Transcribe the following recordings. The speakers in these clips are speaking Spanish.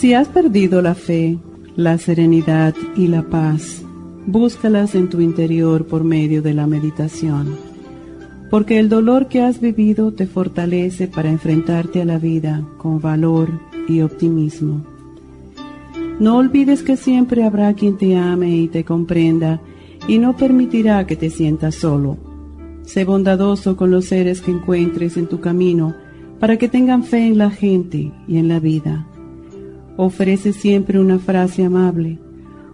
Si has perdido la fe, la serenidad y la paz, búscalas en tu interior por medio de la meditación, porque el dolor que has vivido te fortalece para enfrentarte a la vida con valor y optimismo. No olvides que siempre habrá quien te ame y te comprenda y no permitirá que te sientas solo. Sé bondadoso con los seres que encuentres en tu camino para que tengan fe en la gente y en la vida ofrece siempre una frase amable,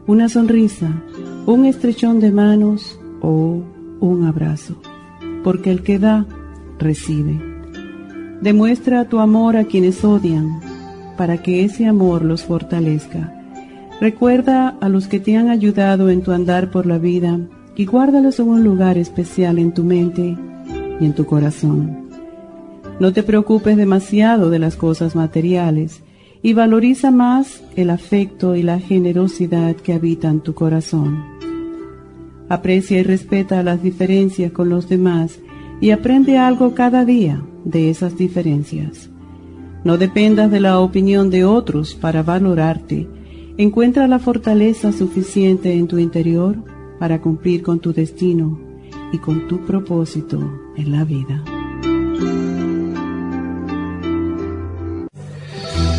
una sonrisa, un estrechón de manos o un abrazo, porque el que da, recibe. Demuestra tu amor a quienes odian, para que ese amor los fortalezca. Recuerda a los que te han ayudado en tu andar por la vida y guárdalos en un lugar especial en tu mente y en tu corazón. No te preocupes demasiado de las cosas materiales, y valoriza más el afecto y la generosidad que habitan tu corazón. Aprecia y respeta las diferencias con los demás y aprende algo cada día de esas diferencias. No dependas de la opinión de otros para valorarte. Encuentra la fortaleza suficiente en tu interior para cumplir con tu destino y con tu propósito en la vida.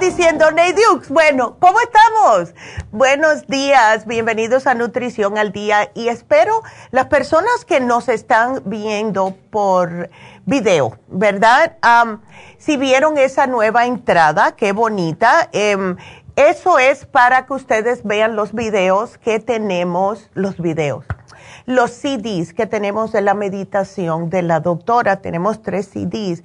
Diciendo, Neidux, bueno, ¿cómo estamos? Buenos días, bienvenidos a Nutrición al Día y espero las personas que nos están viendo por video, ¿verdad? si vieron esa nueva entrada, qué bonita. Em, eso es para que ustedes vean los videos que tenemos, los videos los CDs que tenemos de la meditación de la doctora, tenemos tres CDs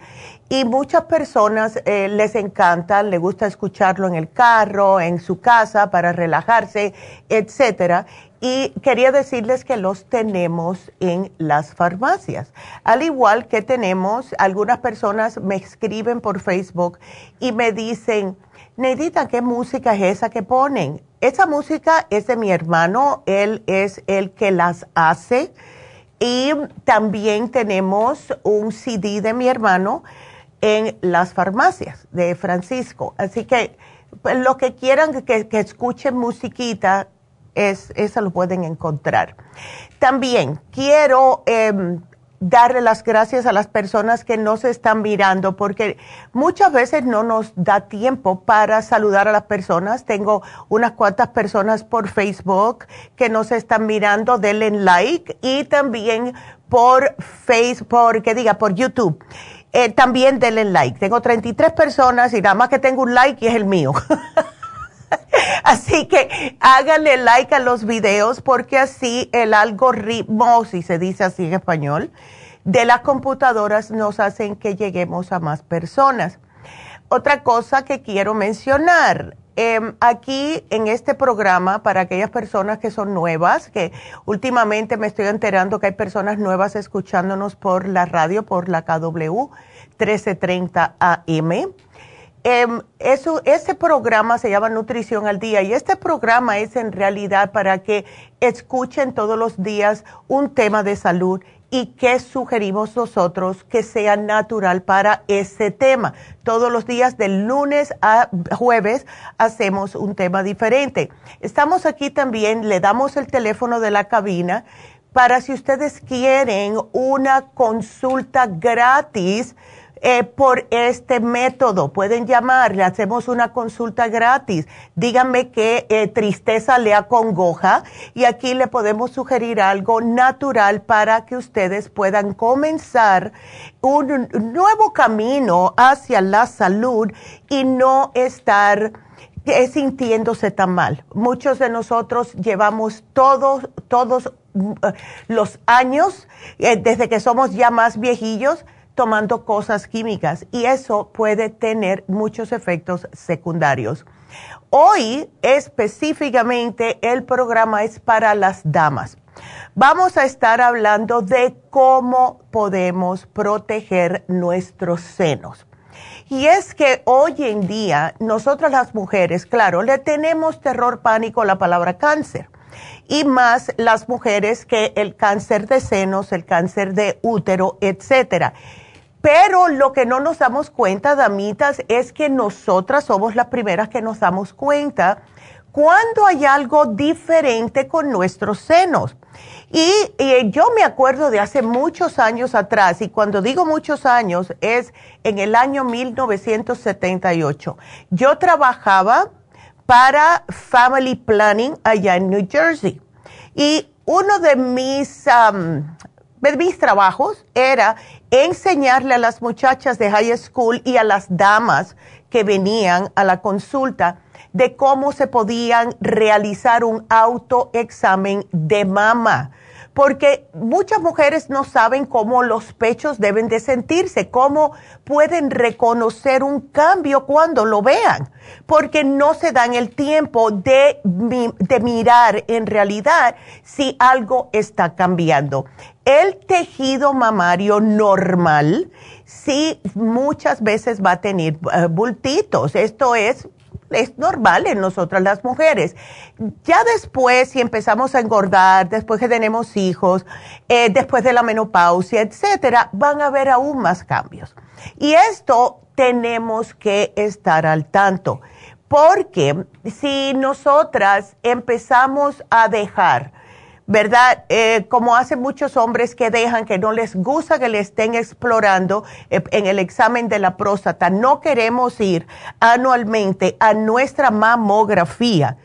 y muchas personas eh, les encanta, les gusta escucharlo en el carro, en su casa para relajarse, etcétera. Y quería decirles que los tenemos en las farmacias. Al igual que tenemos, algunas personas me escriben por Facebook y me dicen, Neidita, ¿qué música es esa que ponen? Esa música es de mi hermano, él es el que las hace. Y también tenemos un CD de mi hermano en las farmacias de Francisco. Así que pues, lo que quieran que, escuchen musiquita, Es, eso lo pueden encontrar. También quiero em, darle las gracias a las personas que nos están mirando, porque muchas veces no nos da tiempo para saludar a las personas. Tengo unas cuantas personas por Facebook que nos están mirando, denle like y también por Facebook, que diga, por YouTube. Eh, también denle like. Tengo 33 personas y nada más que tengo un like y es el mío. Así que háganle like a los videos porque así el algoritmo, si se dice así en español, de las computadoras nos hacen que lleguemos a más personas. Otra cosa que quiero mencionar, em, aquí en este programa, para aquellas personas que son nuevas, que últimamente me estoy enterando que hay personas nuevas escuchándonos por la radio, por la KW 1330 AM eh, eso, ese programa se llama Nutrición al Día y este programa es en realidad para que escuchen todos los días un tema de salud y que sugerimos nosotros que sea natural para ese tema. Todos los días de lunes a jueves hacemos un tema diferente. Estamos aquí también, le damos el teléfono de la cabina para si ustedes quieren una consulta gratis eh, por este método. Pueden llamar, le hacemos una consulta gratis. Díganme qué eh, tristeza le acongoja y aquí le podemos sugerir algo natural para que ustedes puedan comenzar un nuevo camino hacia la salud y no estar eh, sintiéndose tan mal. Muchos de nosotros llevamos todos, todos los años, desde que somos ya más viejillos, tomando cosas químicas y eso puede tener muchos efectos secundarios. Hoy específicamente el programa es para las damas. Vamos a estar hablando de cómo podemos proteger nuestros senos. Y es que hoy en día nosotras las mujeres, claro, le tenemos terror pánico a la palabra cáncer. Y más las mujeres que el cáncer de senos, el cáncer de útero, etcétera. Pero lo que no nos damos cuenta, damitas, es que nosotras somos las primeras que nos damos cuenta cuando hay algo diferente con nuestros senos. Y, yo me acuerdo de hace muchos años atrás, y cuando digo muchos años es en el año 1978. Yo trabajaba para Family Planning allá en New Jersey. Y uno de mis, mis trabajos era enseñarle a las muchachas de high school y a las damas que venían a la consulta de cómo se podían realizar un autoexamen de mama porque muchas mujeres no saben cómo los pechos deben de sentirse, cómo pueden reconocer un cambio cuando lo vean, porque no se dan el tiempo de, de mirar en realidad si algo está cambiando. El tejido mamario normal sí muchas veces va a tener eh, bultitos. Esto es es normal en nosotras las mujeres. Ya después, si empezamos a engordar, después que tenemos hijos, eh, después de la menopausia, etcétera, van a haber aún más cambios. Y esto tenemos que estar al tanto, porque si nosotras empezamos a dejar ¿verdad? Eh, como hacen muchos hombres que dejan, que no les gusta que le estén explorando eh, en el examen de la próstata. No queremos ir anualmente a nuestra mamografía.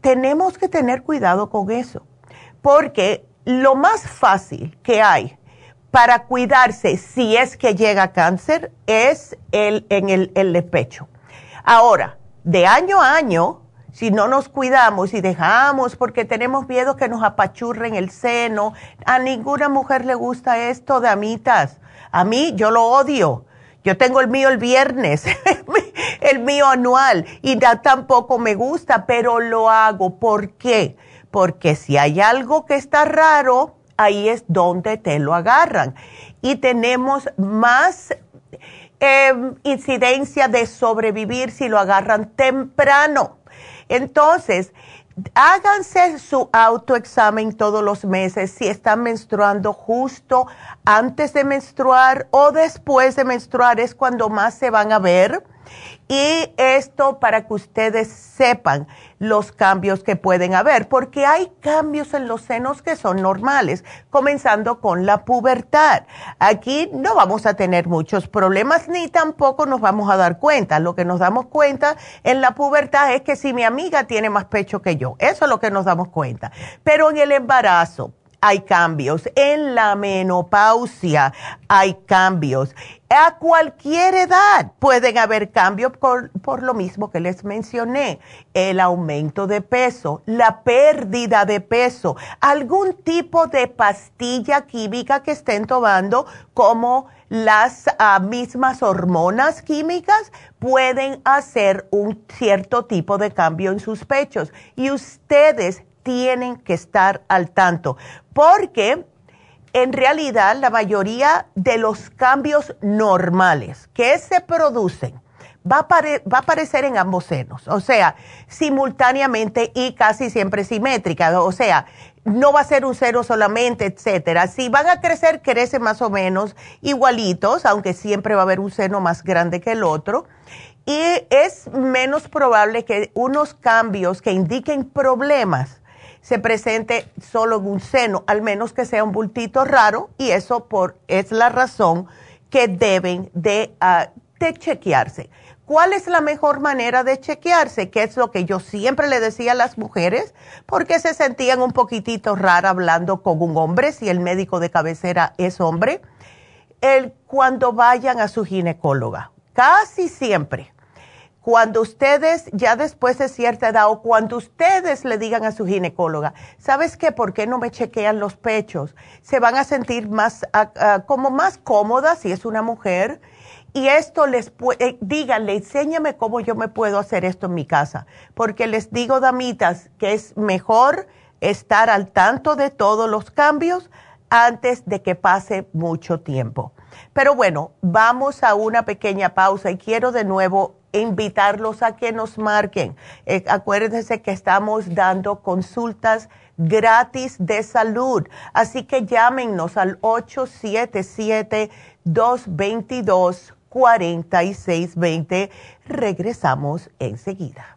Tenemos que tener cuidado con eso, porque lo más fácil que hay para cuidarse si es que llega cáncer es el, en el, el pecho. Ahora, de año a año, si no nos cuidamos y dejamos porque tenemos miedo que nos apachurren el seno, a ninguna mujer le gusta esto, damitas. A mí yo lo odio. Yo tengo el mío el viernes, el mío anual, y tampoco me gusta, pero lo hago. ¿Por qué? Porque si hay algo que está raro, ahí es donde te lo agarran. Y tenemos más em, incidencia de sobrevivir si lo agarran temprano. Entonces, háganse su autoexamen todos los meses si están menstruando justo antes de menstruar o después de menstruar es cuando más se van a ver. Y esto para que ustedes sepan los cambios que pueden haber, porque hay cambios en los senos que son normales, comenzando con la pubertad. Aquí no vamos a tener muchos problemas ni tampoco nos vamos a dar cuenta. Lo que nos damos cuenta en la pubertad es que si mi amiga tiene más pecho que yo, eso es lo que nos damos cuenta. Pero en el embarazo, hay cambios. En la menopausia hay cambios. A cualquier edad pueden haber cambios por, por, lo mismo que les mencioné. El aumento de peso, la pérdida de peso, algún tipo de pastilla química que estén tomando como las ah, mismas hormonas químicas pueden hacer un cierto tipo de cambio en sus pechos. Y ustedes tienen que estar al tanto, porque en realidad la mayoría de los cambios normales que se producen va a, aparecer en ambos senos, o sea, simultáneamente y casi siempre simétrica, o sea, no va a ser un seno solamente, etcétera. Si van a crecer, crecen más o menos igualitos, aunque siempre va a haber un seno más grande que el otro. Y es menos probable que unos cambios que indiquen problemas se presente solo en un seno, al menos que sea un bultito raro, y eso por, es la razón que deben de, ah, chequearse. ¿Cuál es la mejor manera de chequearse? Que es lo que yo siempre le decía a las mujeres, porque se sentían un poquitito rara hablando con un hombre, si el médico de cabecera es hombre, el, cuando vayan a su ginecóloga. Casi siempre cuando ustedes, ya después de cierta edad, o cuando ustedes le digan a su ginecóloga, ¿sabes qué? ¿Por qué no me chequean los pechos? Se van a sentir más, como más cómodas si es una mujer. Y esto les puede, eh, díganle, enséñame cómo yo me puedo hacer esto en mi casa. Porque les digo, damitas, que es mejor estar al tanto de todos los cambios antes de que pase mucho tiempo. Pero bueno, vamos a una pequeña pausa y quiero de nuevo invitarlos a que nos marquen. Eh, acuérdense que estamos dando consultas gratis de salud, así que llámenos al 877-222-4620. Regresamos enseguida.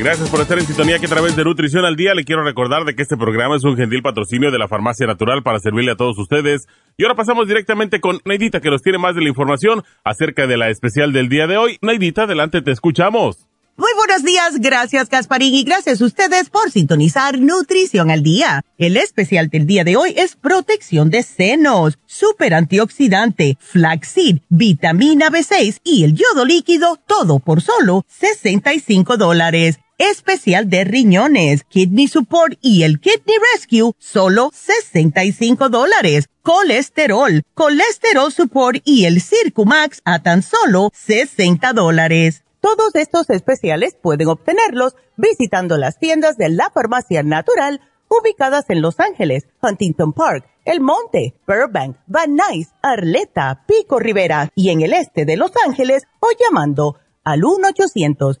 Gracias por estar en sintonía que a través de Nutrición al Día le quiero recordar de que este programa es un gentil patrocinio de la Farmacia Natural para servirle a todos ustedes. Y ahora pasamos directamente con Neidita que nos tiene más de la información acerca de la especial del día de hoy. Neidita, adelante, te escuchamos. Muy buenos días, gracias Gasparín y gracias a ustedes por sintonizar Nutrición al Día. El especial del día de hoy es protección de senos, super antioxidante, flaxseed, vitamina B6 y el yodo líquido, todo por solo 65 dólares especial de riñones, Kidney Support y el Kidney Rescue, solo 65 dólares. Colesterol, Colesterol Support y el Circumax a tan solo 60 dólares. Todos estos especiales pueden obtenerlos visitando las tiendas de la Farmacia Natural ubicadas en Los Ángeles, Huntington Park, El Monte, Burbank, Van Nuys, Arleta, Pico Rivera y en el este de Los Ángeles o llamando al 1 800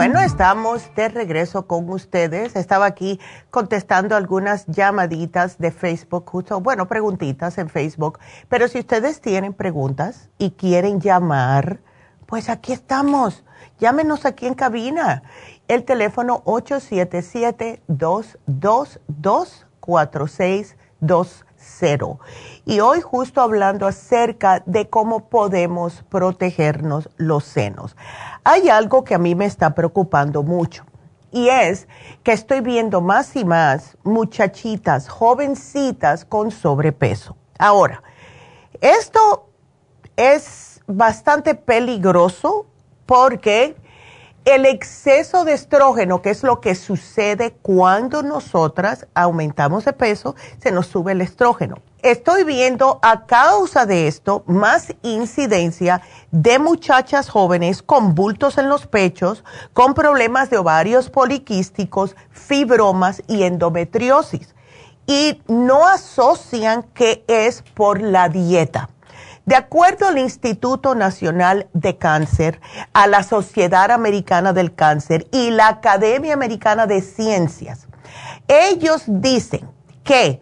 Bueno, estamos de regreso con ustedes. Estaba aquí contestando algunas llamaditas de Facebook, justo, bueno, preguntitas en Facebook. Pero si ustedes tienen preguntas y quieren llamar, pues aquí estamos. Llámenos aquí en cabina. El teléfono 877-222-4620. Y hoy justo hablando acerca de cómo podemos protegernos los senos hay algo que a mí me está preocupando mucho y es que estoy viendo más y más muchachitas, jovencitas con sobrepeso. Ahora, esto es bastante peligroso porque el exceso de estrógeno, que es lo que sucede cuando nosotras aumentamos de peso, se nos sube el estrógeno estoy viendo a causa de esto más incidencia de muchachas jóvenes con bultos en los pechos, con problemas de ovarios poliquísticos, fibromas y endometriosis. Y no asocian que es por la dieta. De acuerdo al Instituto Nacional de Cáncer, a la Sociedad Americana del Cáncer y la Academia Americana de Ciencias, ellos dicen que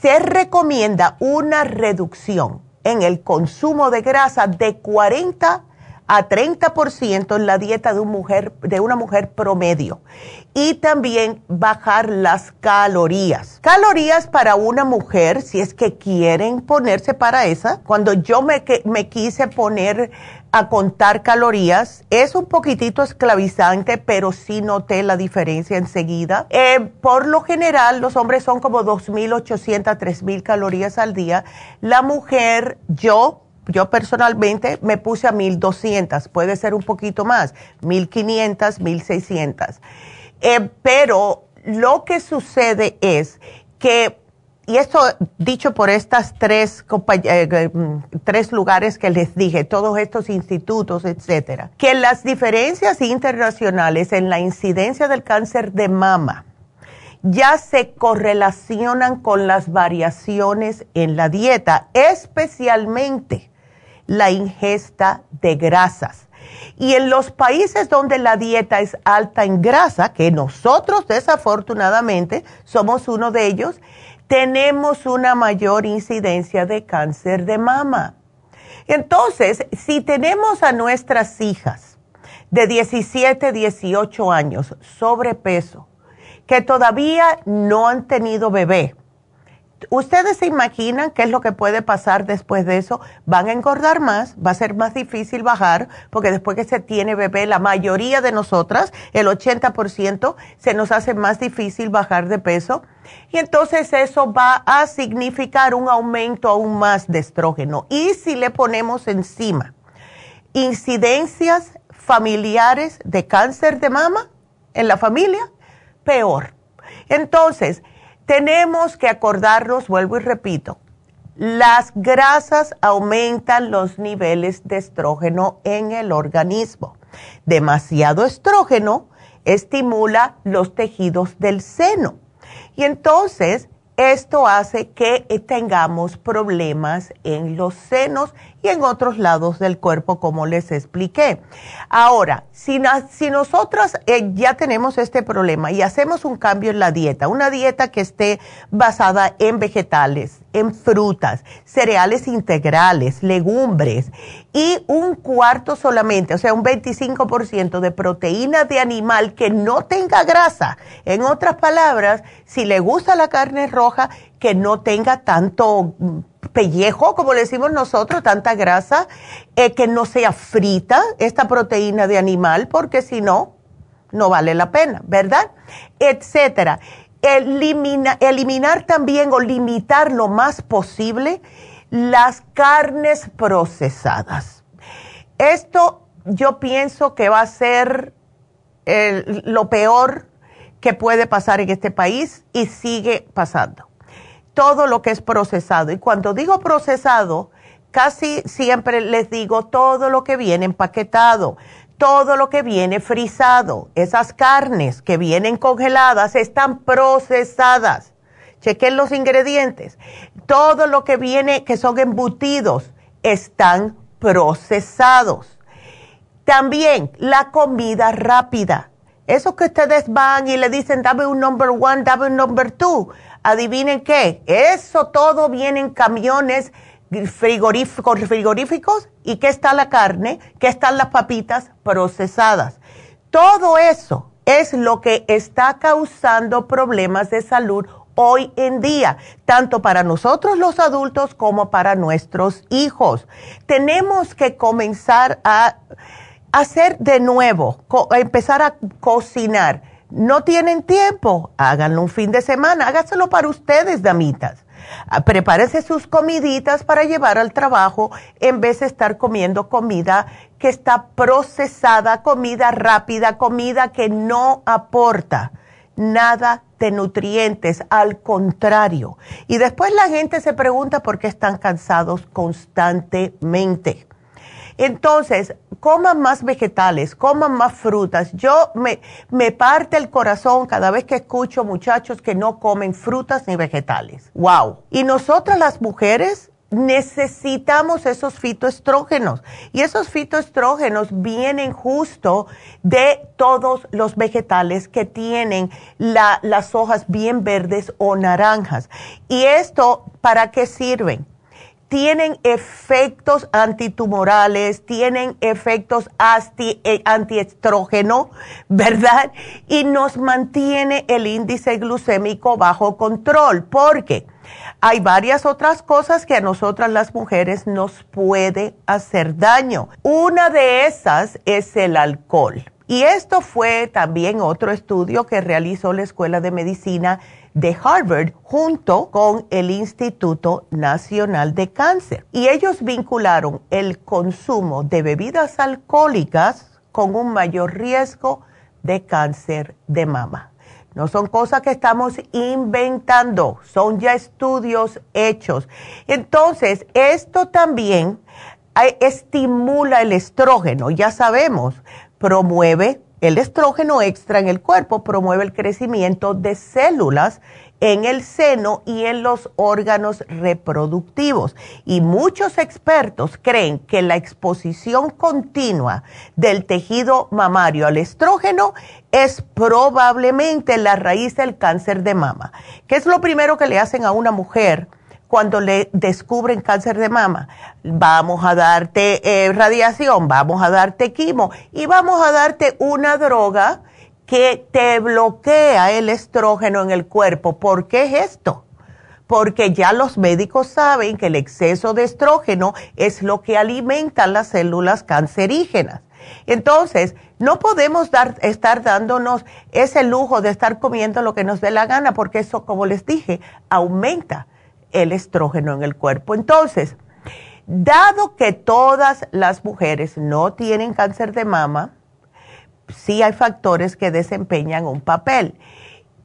se recomienda una reducción en el consumo de grasa de 40 a 30% en la dieta de, una mujer, de una mujer promedio. Y también bajar las calorías. Calorías para una mujer, si es que quieren ponerse para esa. Cuando yo me, me quise poner a contar calorías. Es un poquitito esclavizante, pero sí noté la diferencia enseguida. Eh, por lo general, los hombres son como 2.800, 3.000 calorías al día. La mujer, yo, yo personalmente me puse a 1.200, puede ser un poquito más, 1.500, 1.600. Eh, pero lo que sucede es que y esto dicho por estas tres, eh, eh, mm, tres lugares que les dije, todos estos institutos, etcétera, que las diferencias internacionales en la incidencia del cáncer de mama ya se correlacionan con las variaciones en la dieta, especialmente la ingesta de grasas. Y en los países donde la dieta es alta en grasa, que nosotros desafortunadamente somos uno de ellos, tenemos una mayor incidencia de cáncer de mama. Entonces, si tenemos a nuestras hijas de 17, 18 años sobrepeso, que todavía no han tenido bebé, ¿Ustedes se imaginan qué es lo que puede pasar después de eso? Van a engordar más, va a ser más difícil bajar, porque después que se tiene bebé, la mayoría de nosotras, el 80%, se nos hace más difícil bajar de peso. Y entonces eso va a significar un aumento aún más de estrógeno. Y si le ponemos encima incidencias familiares de cáncer de mama en la familia, peor. Entonces, tenemos que acordarnos, vuelvo y repito, las grasas aumentan los niveles de estrógeno en el organismo. Demasiado estrógeno estimula los tejidos del seno. Y entonces esto hace que tengamos problemas en los senos y en otros lados del cuerpo, como les expliqué. Ahora, si, si nosotros eh, ya tenemos este problema y hacemos un cambio en la dieta, una dieta que esté basada en vegetales, en frutas, cereales integrales, legumbres y un cuarto solamente, o sea, un 25% de proteína de animal que no tenga grasa. En otras palabras, si le gusta la carne roja, que no tenga tanto pellejo, como le decimos nosotros, tanta grasa, eh, que no sea frita esta proteína de animal, porque si no, no vale la pena, ¿verdad? Etcétera. eliminar también o limitar lo más posible las carnes procesadas. Esto yo pienso que va a ser lo peor que puede pasar en este país y sigue pasando. Todo lo que es procesado. Y cuando digo procesado, casi siempre les digo todo lo que viene empaquetado, todo lo que viene frisado. Esas carnes que vienen congeladas están procesadas. Chequen los ingredientes. Todo lo que viene, que son embutidos, están procesados. También la comida rápida. Eso que ustedes van y le dicen, dame un number one, dame un number two. Adivinen qué, eso todo viene en camiones frigoríficos, frigoríficos y qué está la carne, qué están las papitas procesadas. Todo eso es lo que está causando problemas de salud hoy en día, tanto para nosotros los adultos como para nuestros hijos. Tenemos que comenzar a hacer de nuevo, empezar a cocinar. No tienen tiempo, háganlo un fin de semana, hágaselo para ustedes, damitas. Ah, prepárese sus comiditas para llevar al trabajo en vez de estar comiendo comida que está procesada, comida rápida, comida que no aporta nada de nutrientes, al contrario. Y después la gente se pregunta por qué están cansados constantemente. Entonces, coman más vegetales, coman más frutas. Yo me, me parte el corazón cada vez que escucho muchachos que no comen frutas ni vegetales. ¡Wow! Y nosotras las mujeres necesitamos esos fitoestrógenos. Y esos fitoestrógenos vienen justo de todos los vegetales que tienen las hojas bien verdes o naranjas. ¿Y esto para qué sirven? Tienen efectos antitumorales, tienen efectos eh, antiestrógeno, ¿verdad? Y nos mantiene el índice glucémico bajo control, porque hay varias otras cosas que a nosotras las mujeres nos puede hacer daño. Una de esas es el alcohol. Y esto fue también otro estudio que realizó la Escuela de Medicina de Harvard junto con el Instituto Nacional de Cáncer. Y ellos vincularon el consumo de bebidas alcohólicas con un mayor riesgo de cáncer de mama. No son cosas que estamos inventando, son ya estudios hechos. Entonces, esto también eh, estimula el estrógeno, ya sabemos, promueve el estrógeno extra en el cuerpo, promueve el crecimiento de células en el seno y en los órganos reproductivos. Y muchos expertos creen que la exposición continua del tejido mamario al estrógeno es probablemente la raíz del cáncer de mama. ¿Qué es lo primero que le hacen a una mujer? Cuando le descubren cáncer de mama. Vamos a darte eh, radiación, vamos a darte quimo y vamos a darte una droga que te bloquea el estrógeno en el cuerpo. ¿Por qué es esto? Porque ya los médicos saben que el exceso de estrógeno es lo que alimenta las células cancerígenas. Entonces, no podemos dar, estar dándonos ese lujo de estar comiendo lo que nos dé la gana, porque eso, como les dije, aumenta el estrógeno en el cuerpo. Entonces, dado que todas las mujeres no tienen cáncer de mama, sí hay factores que desempeñan un papel.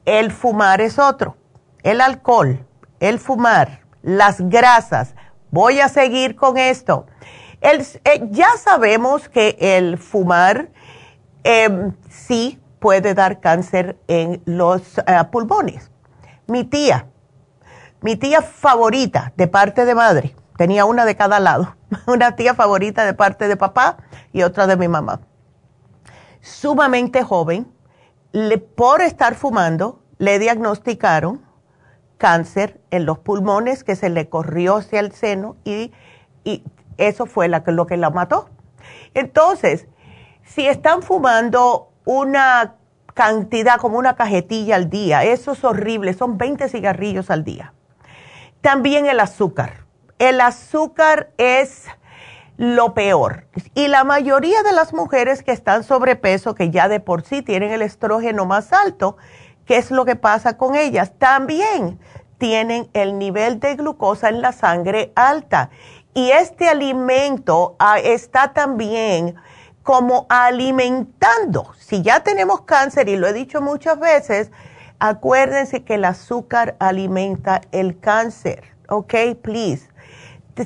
El fumar es otro. El alcohol, el fumar, las grasas. Voy a seguir con esto. Eh, ya sabemos que el fumar em, sí puede dar cáncer en los eh, pulmones. Mi tía mi tía favorita de parte de madre, tenía una de cada lado, una tía favorita de parte de papá y otra de mi mamá. Sumamente joven, por estar fumando, le diagnosticaron cáncer en los pulmones que se le corrió hacia el seno y, eso fue lo que la mató. Entonces, si están fumando una cantidad como una cajetilla al día, eso es horrible, son 20 cigarrillos al día. También el azúcar. El azúcar es lo peor. Y la mayoría de las mujeres que están sobrepeso, que ya de por sí tienen el estrógeno más alto, ¿qué es lo que pasa con ellas? También tienen el nivel de glucosa en la sangre alta. Y este alimento ah, está también como alimentando. Si ya tenemos cáncer, y lo he dicho muchas veces, acuérdense que el azúcar alimenta el cáncer, ¿ok? Please.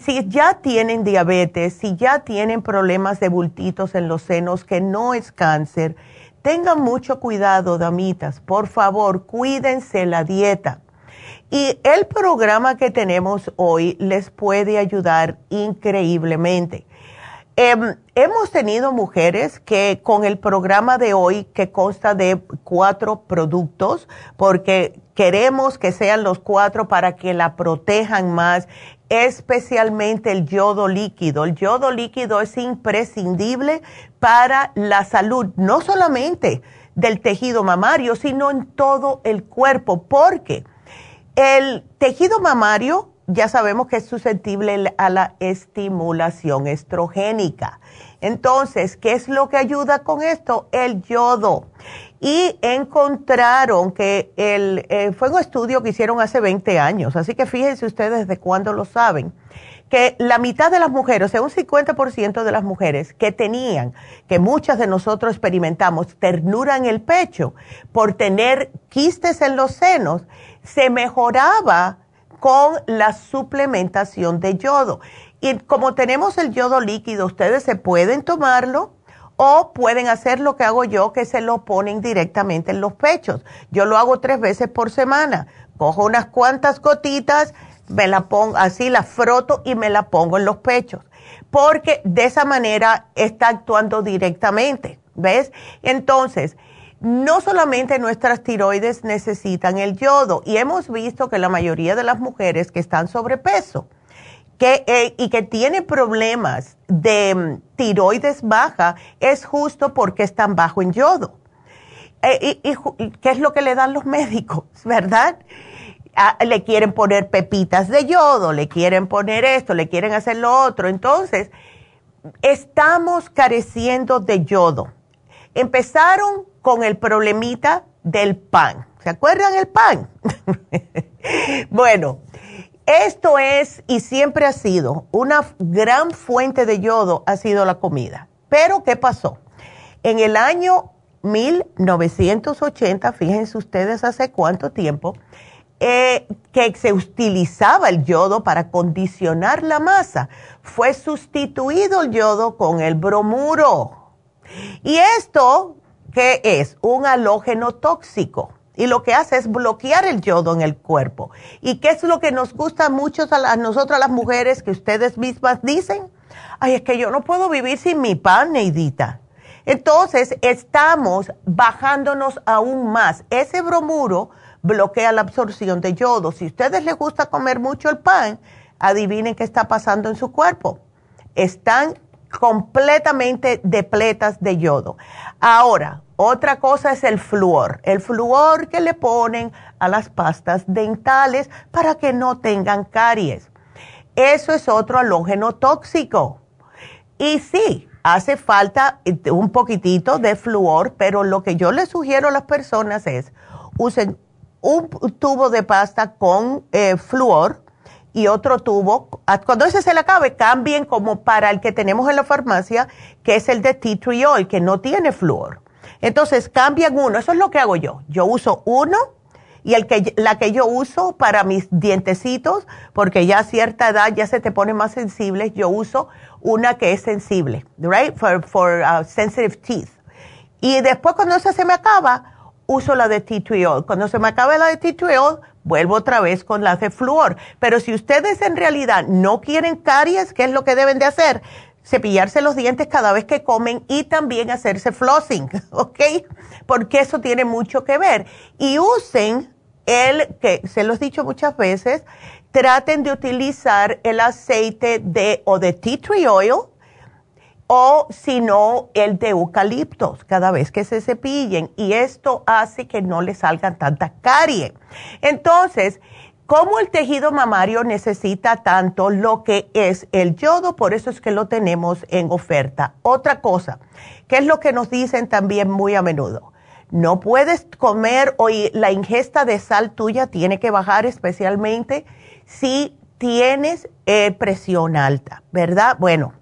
Si ya tienen diabetes, si ya tienen problemas de bultitos en los senos, que no es cáncer, tengan mucho cuidado, damitas. Por favor, cuídense la dieta. Y el programa que tenemos hoy les puede ayudar increíblemente. Em, hemos tenido mujeres que con el programa de hoy, que consta de cuatro productos, porque queremos que sean los cuatro para que la protejan más, especialmente el yodo líquido. El yodo líquido es imprescindible para la salud, no solamente del tejido mamario, sino en todo el cuerpo, porque el tejido mamario ya sabemos que es susceptible a la estimulación estrogénica. Entonces, ¿qué es lo que ayuda con esto? El yodo. Y encontraron que el, eh, fue un estudio que hicieron hace 20 años, así que fíjense ustedes de cuándo lo saben, que la mitad de las mujeres, o sea, un 50% de las mujeres que tenían, que muchas de nosotros experimentamos, ternura en el pecho por tener quistes en los senos, se mejoraba con la suplementación de yodo. Y como tenemos el yodo líquido, ustedes se pueden tomarlo o pueden hacer lo que hago yo, que se lo ponen directamente en los pechos. Yo lo hago tres veces por semana. Cojo unas cuantas gotitas, me la pongo, así la froto y me la pongo en los pechos. Porque de esa manera está actuando directamente. ¿Ves? Entonces, no solamente nuestras tiroides necesitan el yodo y hemos visto que la mayoría de las mujeres que están sobrepeso que, eh, y que tienen problemas de mm, tiroides baja es justo porque están bajo en yodo. Eh, y, qué es lo que le dan los médicos, verdad? Ah, le quieren poner pepitas de yodo, le quieren poner esto, le quieren hacer lo otro. Entonces, estamos careciendo de yodo. Empezaron con el problemita del pan. ¿Se acuerdan el pan? bueno, esto es y siempre ha sido una gran fuente de yodo, ha sido la comida. Pero, ¿qué pasó? En el año 1980, fíjense ustedes hace cuánto tiempo, eh, que se utilizaba el yodo para condicionar la masa. Fue sustituido el yodo con el bromuro. Y esto ¿Qué es? Un halógeno tóxico. Y lo que hace es bloquear el yodo en el cuerpo. ¿Y qué es lo que nos gusta mucho a, nosotras las mujeres que ustedes mismas dicen? Ay, es que yo no puedo vivir sin mi pan, Neidita. Entonces, estamos bajándonos aún más. Ese bromuro bloquea la absorción de yodo. Si a ustedes les gusta comer mucho el pan, adivinen qué está pasando en su cuerpo. Están completamente depletas de yodo. Ahora, otra cosa es el flúor, el flúor que le ponen a las pastas dentales para que no tengan caries. Eso es otro halógeno tóxico. Y sí, hace falta un poquitito de flúor, pero lo que yo les sugiero a las personas es usen un tubo de pasta con eh, flúor y otro tubo. Cuando ese se le acabe, cambien como para el que tenemos en la farmacia, que es el de tea que no tiene flúor. Entonces, cambian uno. Eso es lo que hago yo. Yo uso uno y el que, la que yo uso para mis dientecitos, porque ya a cierta edad ya se te pone más sensible, yo uso una que es sensible, right? For, for uh, sensitive teeth. Y después cuando esa se me acaba, uso la de tea tree. Cuando se me acabe la de tea tree vuelvo otra vez con la de flúor. Pero si ustedes en realidad no quieren caries, ¿qué es lo que deben de hacer? Cepillarse los dientes cada vez que comen y también hacerse flossing, ¿ok? Porque eso tiene mucho que ver. Y usen el, que se los he dicho muchas veces, traten de utilizar el aceite de o de tea tree oil o si no el de eucaliptos cada vez que se cepillen y esto hace que no le salgan tanta carie. Entonces, como el tejido mamario necesita tanto lo que es el yodo, por eso es que lo tenemos en oferta. Otra cosa, que es lo que nos dicen también muy a menudo. No puedes comer o la ingesta de sal tuya tiene que bajar especialmente si tienes eh, presión alta, ¿verdad? Bueno,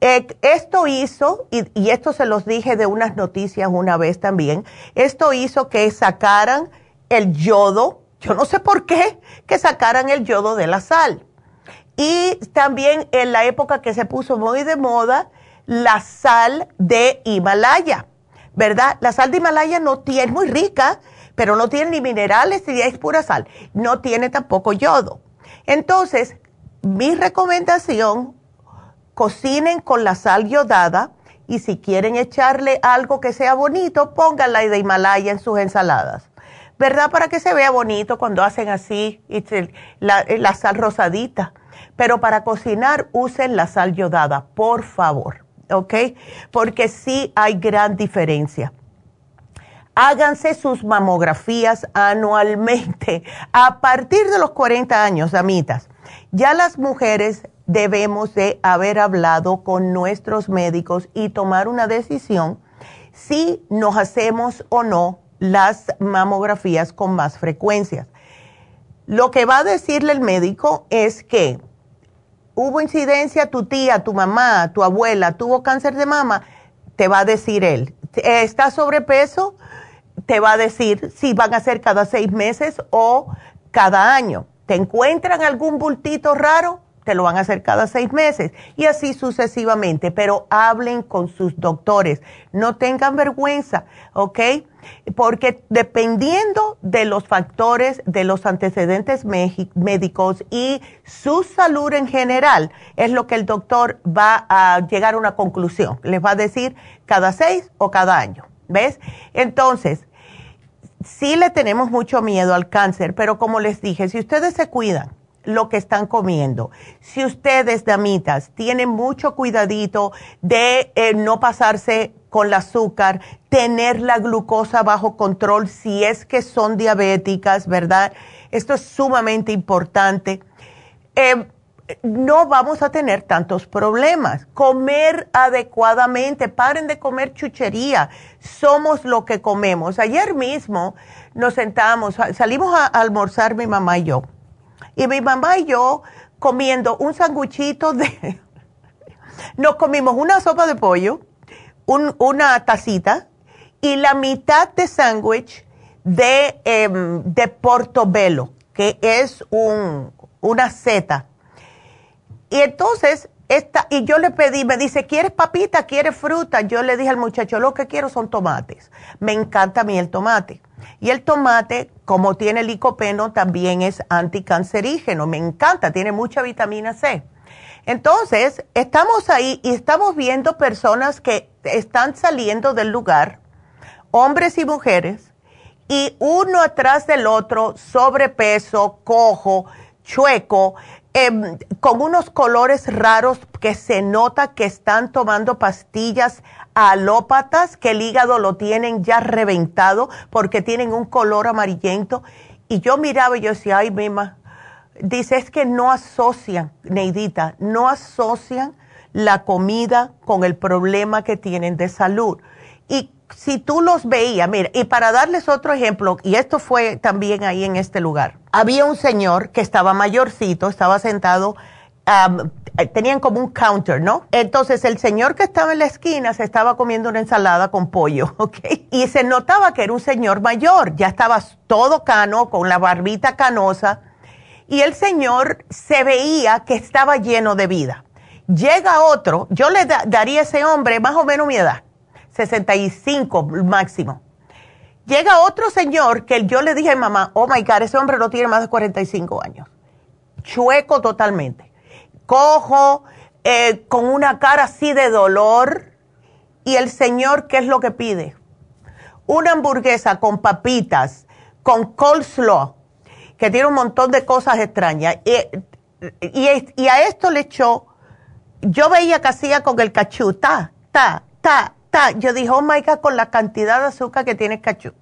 Eh, esto hizo, y, esto se los dije de unas noticias una vez también, esto hizo que sacaran el yodo, yo no sé por qué, que sacaran el yodo de la sal. Y también en la época que se puso muy de moda, la sal de Himalaya, ¿verdad? La sal de Himalaya no tiene, es muy rica, pero no tiene ni minerales es pura sal. No tiene tampoco yodo. Entonces, mi recomendación, cocinen con la sal yodada y si quieren echarle algo que sea bonito, pónganla de Himalaya en sus ensaladas. ¿Verdad? Para que se vea bonito cuando hacen así la, la sal rosadita. Pero para cocinar usen la sal yodada, por favor. ¿Ok? Porque sí hay gran diferencia. Háganse sus mamografías anualmente a partir de los 40 años, amitas. Ya las mujeres debemos de haber hablado con nuestros médicos y tomar una decisión si nos hacemos o no las mamografías con más frecuencia. Lo que va a decirle el médico es que hubo incidencia, tu tía, tu mamá, tu abuela tuvo cáncer de mama, te va a decir él. ¿Está sobrepeso? te va a decir si van a ser cada seis meses o cada año. ¿Te encuentran algún bultito raro? Te lo van a hacer cada seis meses y así sucesivamente, pero hablen con sus doctores, no tengan vergüenza, ¿ok? Porque dependiendo de los factores, de los antecedentes médicos y su salud en general, es lo que el doctor va a llegar a una conclusión. Les va a decir cada seis o cada año, ¿ves? Entonces, sí le tenemos mucho miedo al cáncer, pero como les dije, si ustedes se cuidan lo que están comiendo, si ustedes, damitas, tienen mucho cuidadito de eh, no pasarse con el azúcar, tener la glucosa bajo control si es que son diabéticas, ¿verdad? Esto es sumamente importante. Eh, no vamos a tener tantos problemas. Comer adecuadamente, paren de comer chuchería. Somos lo que comemos. Ayer mismo nos sentamos, salimos a almorzar mi mamá y yo. Y mi mamá y yo comiendo un sanguchito de... Nos comimos una sopa de pollo, una tacita y la mitad de sándwich de, em, de portobello, que es un, una seta y entonces, esta, y yo le pedí, me dice, ¿quieres papita? ¿Quieres fruta? Yo le dije al muchacho, lo que quiero son tomates. Me encanta a mí el tomate. Y el tomate, como tiene licopeno, también es anticancerígeno. Me encanta, tiene mucha vitamina C. Entonces, estamos ahí y estamos viendo personas que están saliendo del lugar, hombres y mujeres, y uno atrás del otro, sobrepeso, cojo, chueco, Em, con unos colores raros que se nota que están tomando pastillas alópatas, que el hígado lo tienen ya reventado porque tienen un color amarillento. Y yo miraba y yo decía, ay, Mima, dice, es que no asocian, Neidita, no asocian la comida con el problema que tienen de salud. Y si tú los veías, mira, y para darles otro ejemplo, y esto fue también ahí en este lugar, había un señor que estaba mayorcito, estaba sentado, tenían como un counter, ¿no? Entonces el señor que estaba en la esquina se estaba comiendo una ensalada con pollo, ¿ok? Y se notaba que era un señor mayor, ya estaba todo cano, con la barbita canosa, y el señor se veía que estaba lleno de vida. Llega otro, yo le daría a ese hombre más o menos mi edad 65 máximo. Llega otro señor que yo le dije a mamá, oh my God, ese hombre no tiene más de 45 años. Chueco totalmente. Cojo, eh, con una cara así de dolor. Y el señor, ¿qué es lo que pide? Una hamburguesa con papitas, con coleslaw, que tiene un montón de cosas extrañas. Y, a esto le echó, yo veía que hacía con el cachú, ta, ta, ta, yo dije, oh my con la cantidad de azúcar que tiene cachú.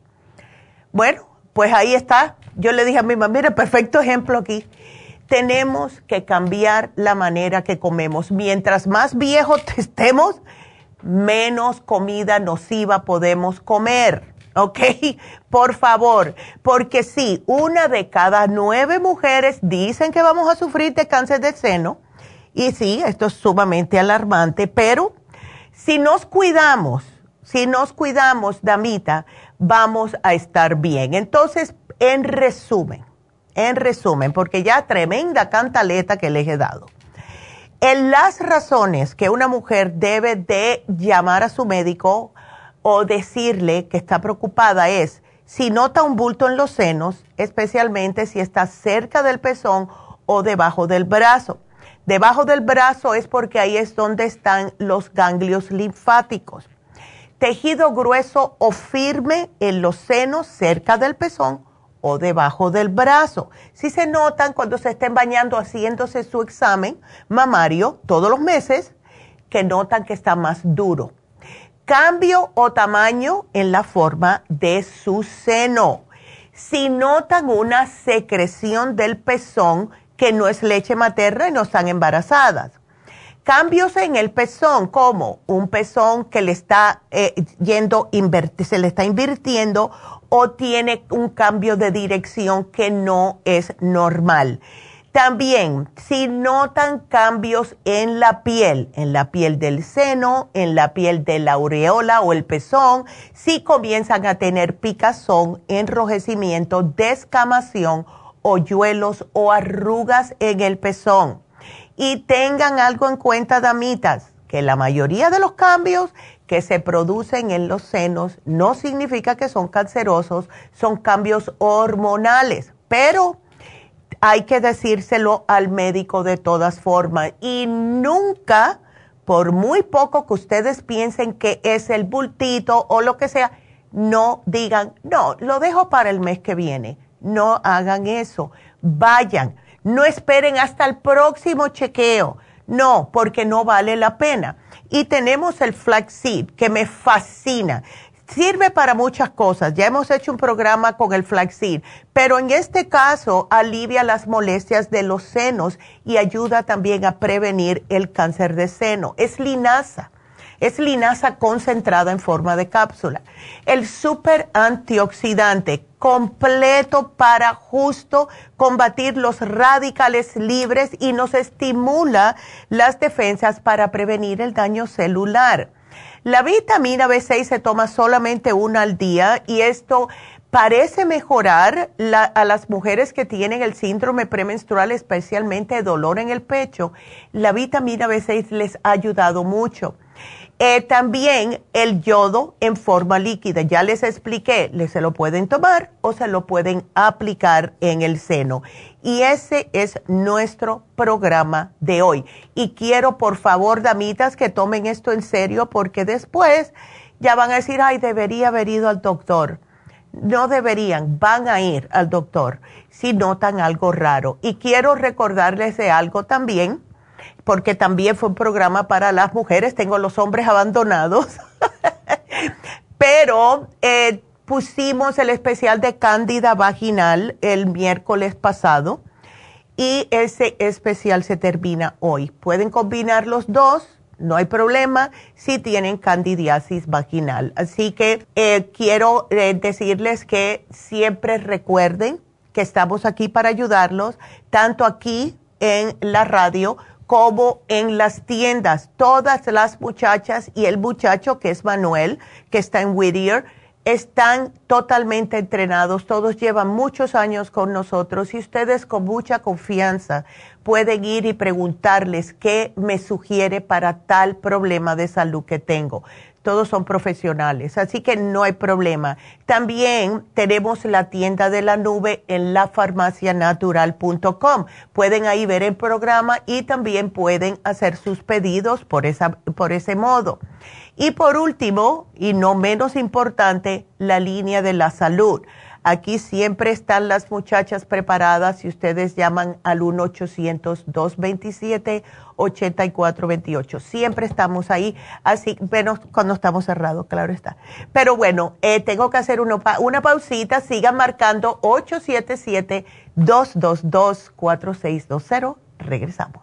Bueno, pues ahí está. Yo le dije a mi mamá, mire, perfecto ejemplo aquí. Tenemos que cambiar la manera que comemos. Mientras más viejos estemos, menos comida nociva podemos comer. ¿ok? Por favor, porque si una de cada nueve mujeres dicen que vamos a sufrir de cáncer de seno Y sí, esto es sumamente alarmante, pero si nos cuidamos, si nos cuidamos, damita, vamos a estar bien. Entonces, en resumen, en resumen, porque ya tremenda cantaleta que les he dado. En las razones que una mujer debe de llamar a su médico o decirle que está preocupada es si nota un bulto en los senos, especialmente si está cerca del pezón o debajo del brazo. Debajo del brazo es porque ahí es donde están los ganglios linfáticos. Tejido grueso o firme en los senos cerca del pezón o debajo del brazo. Si se notan cuando se estén bañando haciéndose su examen mamario todos los meses, que notan que está más duro. Cambio o tamaño en la forma de su seno. Si notan una secreción del pezón, que no es leche materna y no están embarazadas. Cambios en el pezón, como un pezón que le está eh, yendo, se le está invirtiendo o tiene un cambio de dirección que no es normal. También, si notan cambios en la piel, en la piel del seno, en la piel de la aureola o el pezón, si comienzan a tener picazón, enrojecimiento, descamación hoyuelos o arrugas en el pezón. Y tengan algo en cuenta, damitas, que la mayoría de los cambios que se producen en los senos no significa que son cancerosos, son cambios hormonales, pero hay que decírselo al médico de todas formas y nunca, por muy poco que ustedes piensen que es el bultito o lo que sea, no digan, no, lo dejo para el mes que viene no hagan eso. Vayan. No esperen hasta el próximo chequeo. No, porque no vale la pena. Y tenemos el flaxseed, que me fascina. Sirve para muchas cosas. Ya hemos hecho un programa con el flaxseed, pero en este caso alivia las molestias de los senos y ayuda también a prevenir el cáncer de seno. Es linaza. Es linaza concentrada en forma de cápsula. El super antioxidante completo para justo combatir los radicales libres y nos estimula las defensas para prevenir el daño celular. La vitamina B6 se toma solamente una al día y esto parece mejorar a las mujeres que tienen el síndrome premenstrual, especialmente dolor en el pecho. La vitamina B6 les ha ayudado mucho. Eh, también el yodo en forma líquida, ya les expliqué, se lo pueden tomar o se lo pueden aplicar en el seno. Y ese es nuestro programa de hoy. Y quiero, por favor, damitas, que tomen esto en serio porque después ya van a decir, ay, debería haber ido al doctor. No deberían, van a ir al doctor si notan algo raro. Y quiero recordarles de algo también porque también fue un programa para las mujeres, tengo los hombres abandonados, pero eh, pusimos el especial de cándida vaginal el miércoles pasado y ese especial se termina hoy. Pueden combinar los dos. No hay problema si tienen candidiasis vaginal. Así que eh, quiero eh, decirles que siempre recuerden que estamos aquí para ayudarlos, tanto aquí en la radio como en las tiendas. Todas las muchachas y el muchacho que es Manuel, que está en Whittier, están totalmente entrenados, todos llevan muchos años con nosotros y ustedes con mucha confianza pueden ir y preguntarles qué me sugiere para tal problema de salud que tengo todos son profesionales, así que no hay problema. También tenemos la tienda de la nube en lafarmacianatural.com. Pueden ahí ver el programa y también pueden hacer sus pedidos por, esa, por ese modo. Y por último, y no menos importante, la línea de la salud. Aquí siempre están las muchachas preparadas si ustedes llaman al 1-800-227-8428. Siempre estamos ahí, así, menos cuando estamos cerrados, claro está. Pero bueno, eh, tengo que hacer una pausita. Sigan marcando 877-222-4620. Regresamos.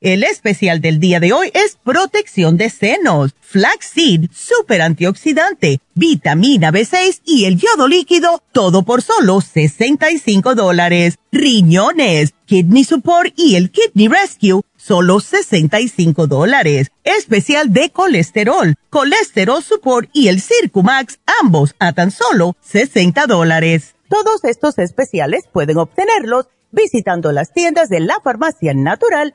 El especial del día de hoy es protección de senos, flaxseed, super antioxidante, vitamina B6 y el yodo líquido, todo por solo 65 dólares. Riñones, kidney support y el kidney rescue, solo 65 dólares. Especial de colesterol, colesterol support y el Circumax, ambos a tan solo 60 dólares. Todos estos especiales pueden obtenerlos visitando las tiendas de la farmacia natural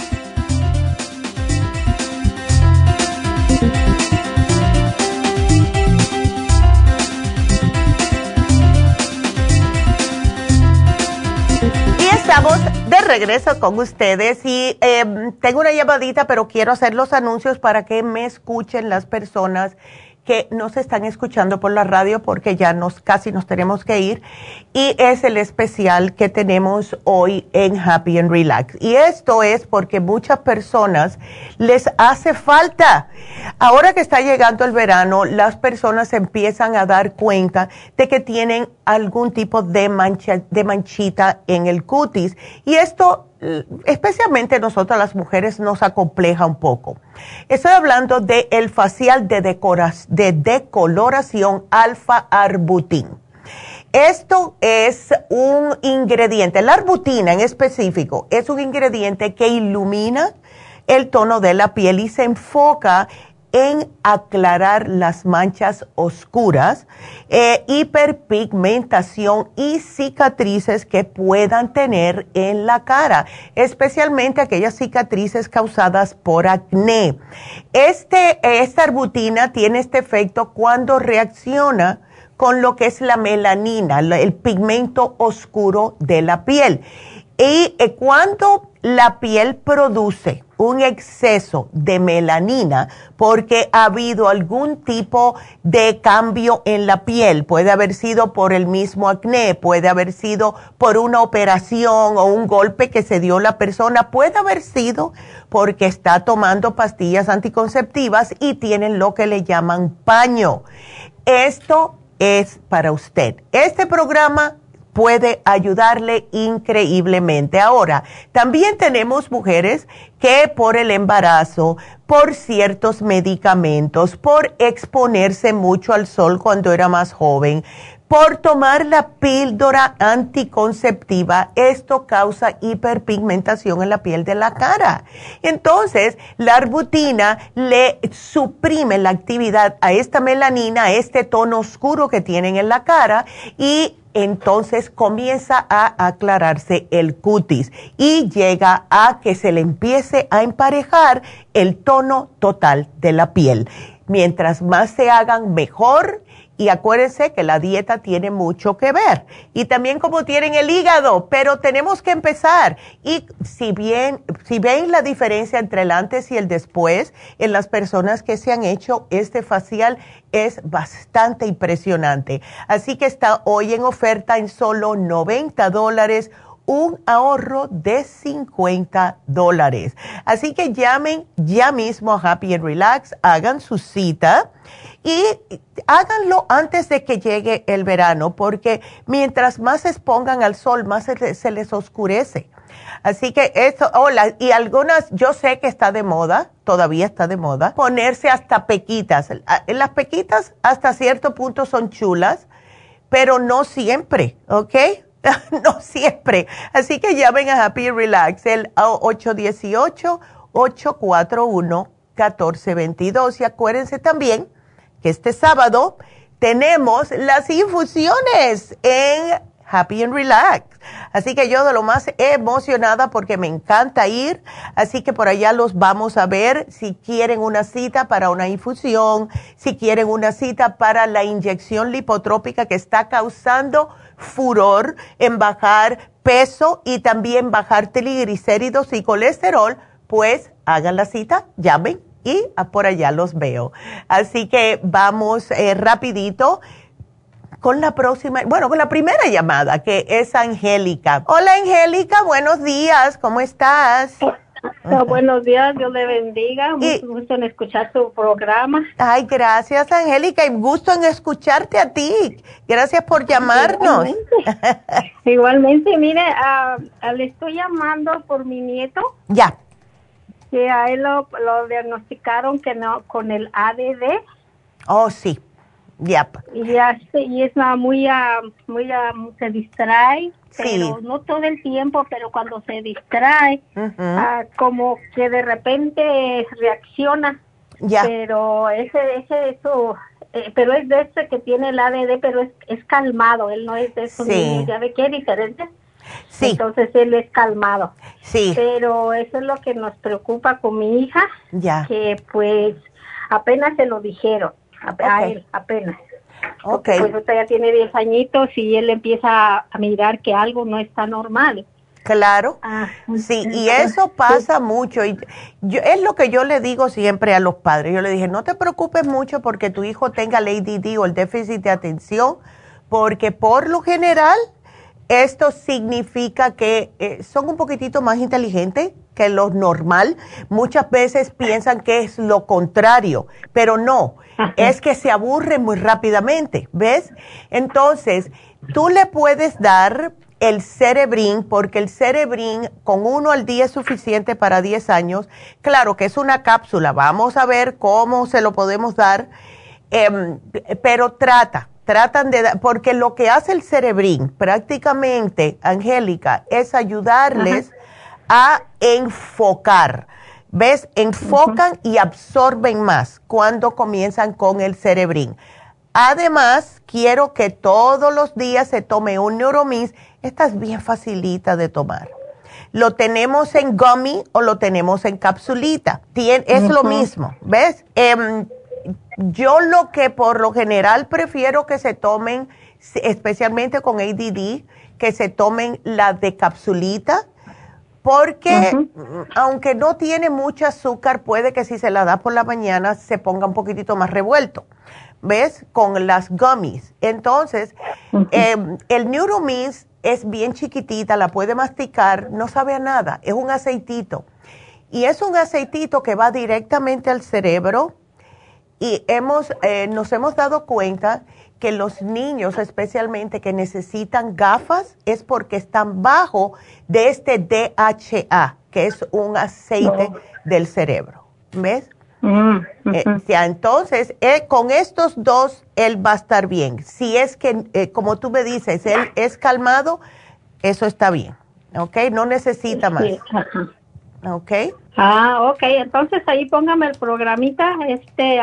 Estamos de regreso con ustedes y em, tengo una llamadita, pero quiero hacer los anuncios para que me escuchen las personas que nos están escuchando por la radio porque ya nos casi nos tenemos que ir. Y es el especial que tenemos hoy en Happy and Relax. Y esto es porque muchas personas les hace falta. Ahora que está llegando el verano las personas empiezan a dar cuenta de que tienen algún tipo de mancha de manchita en el cutis. Y esto especialmente nosotras las mujeres nos acompleja un poco. Estoy hablando del el facial de, de decoloración alfa-arbutin. Esto es un ingrediente, la arbutina en específico, es un ingrediente que ilumina el tono de la piel y se enfoca en aclarar las manchas oscuras, eh, hiperpigmentación y cicatrices que puedan tener en la cara, especialmente aquellas cicatrices causadas por acné. Este, esta arbutina tiene este efecto cuando reacciona con lo que es la melanina, el pigmento oscuro de la piel. Y eh, cuando la piel produce un exceso de melanina porque ha habido algún tipo de cambio en la piel. Puede haber sido por el mismo acné, puede haber sido por una operación o un golpe que se dio la persona, puede haber sido porque está tomando pastillas anticonceptivas y tienen lo que le llaman paño. Esto es para usted. Este programa puede ayudarle increíblemente. Ahora, también tenemos mujeres que por el embarazo, por ciertos medicamentos, por exponerse mucho al sol cuando era más joven, por tomar la píldora anticonceptiva, esto causa hiperpigmentación en la piel de la cara. Entonces, la arbutina le suprime la actividad a esta melanina, a este tono oscuro que tienen en la cara y entonces comienza a aclararse el cutis y llega a que se le empiece a emparejar el tono total de la piel. Mientras más se hagan, mejor y acuérdense que la dieta tiene mucho que ver. Y también como tienen el hígado, pero tenemos que empezar. Y si bien, si ven la diferencia entre el antes y el después en las personas que se han hecho este facial, es bastante impresionante. Así que está hoy en oferta en solo 90 dólares un ahorro de 50 dólares. Así que llamen ya mismo a Happy and Relax, hagan su cita y háganlo antes de que llegue el verano, porque mientras más se expongan al sol, más se, les oscurece. Así que eso, hola, y algunas, yo sé que está de moda, todavía está de moda, ponerse hasta pequitas. Las pequitas hasta cierto punto son chulas, pero no siempre, ¿ok? no siempre. Así que llamen a Happy Relax, el 818-841-1422. Y acuérdense también que este sábado tenemos las infusiones en Happy and Relax. Así que yo de lo más emocionada porque me encanta ir. Así que por allá los vamos a ver si quieren una cita para una infusión, si quieren una cita para la inyección lipotrópica que está causando furor en bajar peso y también bajar triglicéridos y colesterol, pues hagan la cita, llamen y por allá los veo. Así que vamos eh, rapidito con la próxima, bueno, con la primera llamada, que es Angélica. Hola Angélica, buenos días, ¿cómo estás? buenos días, Dios le bendiga. Mucho gusto en escuchar su programa. Ay, gracias, Angélica, y gusto en escucharte a ti. Gracias por llamarnos. Igualmente, mire, ah, le estoy llamando por mi nieto. Ya que a él lo, diagnosticaron que no con el ADD. Oh, sí. Yep. Y, y es muy, uh, muy se distrae, pero no todo el tiempo, pero cuando se distrae, ah, como que de repente reacciona. Ya. Pero ese, ese, eso, eh, pero es de ese que tiene el ADD, pero es, es calmado, él no es de esos niños, ya ve que diferente. Sí. Entonces él es calmado. Sí. Pero eso es lo que nos preocupa con mi hija. Ya. Que pues apenas se lo dijeron. A, él, apenas. Ok. Pues usted ya tiene 10 añitos y él empieza a mirar que algo no está normal. Claro, ah, sí, y eso pasa mucho. Y yo, es lo que yo le digo siempre a los padres. Yo le dije, no te preocupes mucho porque tu hijo tenga el ADD o el déficit de atención, porque por lo general esto significa que eh, son un poquitito más inteligentes que lo normal. Muchas veces piensan que es lo contrario, pero no, es que se aburren muy rápidamente, ¿ves? Entonces, tú le puedes dar el cerebrín, porque el cerebrín con uno al día es suficiente para 10 años. Claro que es una cápsula, vamos a ver cómo se lo podemos dar, em, pero trata, tratan de, porque lo que hace el cerebrín prácticamente, Angélica, es ayudarles a enfocar. ¿Ves? Enfocan y absorben más cuando comienzan con el cerebrín. Además, quiero que todos los días se tome un Neuromis. Esta es bien facilita de tomar. Lo tenemos en gummy o lo tenemos en capsulita. es lo mismo, ¿ves? Em, yo lo que por lo general prefiero que se tomen, especialmente con ADD, que se tomen la de capsulita, porque aunque no tiene mucho azúcar, puede que si se la da por la mañana se ponga un poquitito más revuelto. ¿Ves? Con las gummies. Entonces, em, el Neuromins es bien chiquitita, la puede masticar, no sabe a nada, es un aceitito. Y es un aceitito que va directamente al cerebro, y hemos, eh, nos hemos dado cuenta que los niños especialmente que necesitan gafas es porque están bajo de este DHA, que es un aceite del cerebro. ¿Ves? Mm, eh, entonces, eh, con estos dos, él va a estar bien. Si es que, eh, como tú me dices, él es calmado, eso está bien. ¿Ok? No necesita más. ¿Ok? Ah, ok. Entonces ahí póngame el programita. Este,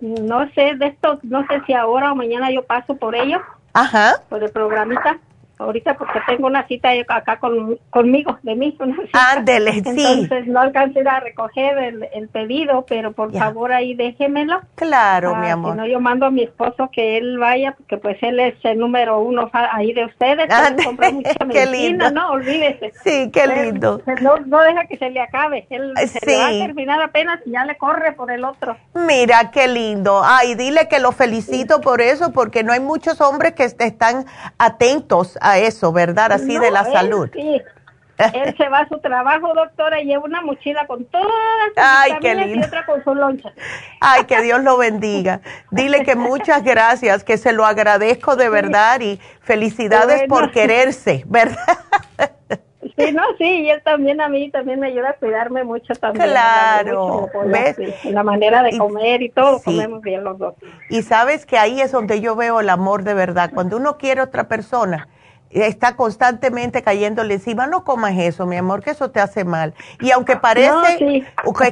no sé de esto, no sé si ahora o mañana yo paso por ello. Ajá. Por el programita ahorita porque tengo una cita acá con, conmigo, de mí. Ándele, sí. Entonces no alcancé a recoger el, pedido, pero por favor ahí déjemelo. Claro, mi amor. Si no, yo mando a mi esposo que él vaya, porque pues él es el número uno ahí de ustedes. qué lindo. No, olvídese. Sí, qué lindo. no, no deja que se le acabe. Él se va a terminar apenas y ya le corre por el otro. Mira, qué lindo. Ay, dile que lo felicito por eso, porque no hay muchos hombres que están atentos a eso, ¿verdad? Así de la salud. Sí. Él se va a su trabajo, doctora, y lleva una mochila con todas sus Ay, qué lindo. y otra con su loncha. Ay, que Dios lo bendiga. Dile que muchas gracias, que se lo agradezco de verdad y felicidades por quererse, ¿verdad? Sí, no, sí, y él también a mí también me ayuda a cuidarme mucho también. Claro, ¿ves? la manera de comer y todo, comemos bien los dos. Y sabes que ahí es donde yo veo el amor de verdad. Cuando uno quiere a otra persona, está constantemente cayéndole encima, no comas eso, mi amor, que eso te hace mal. Y aunque parece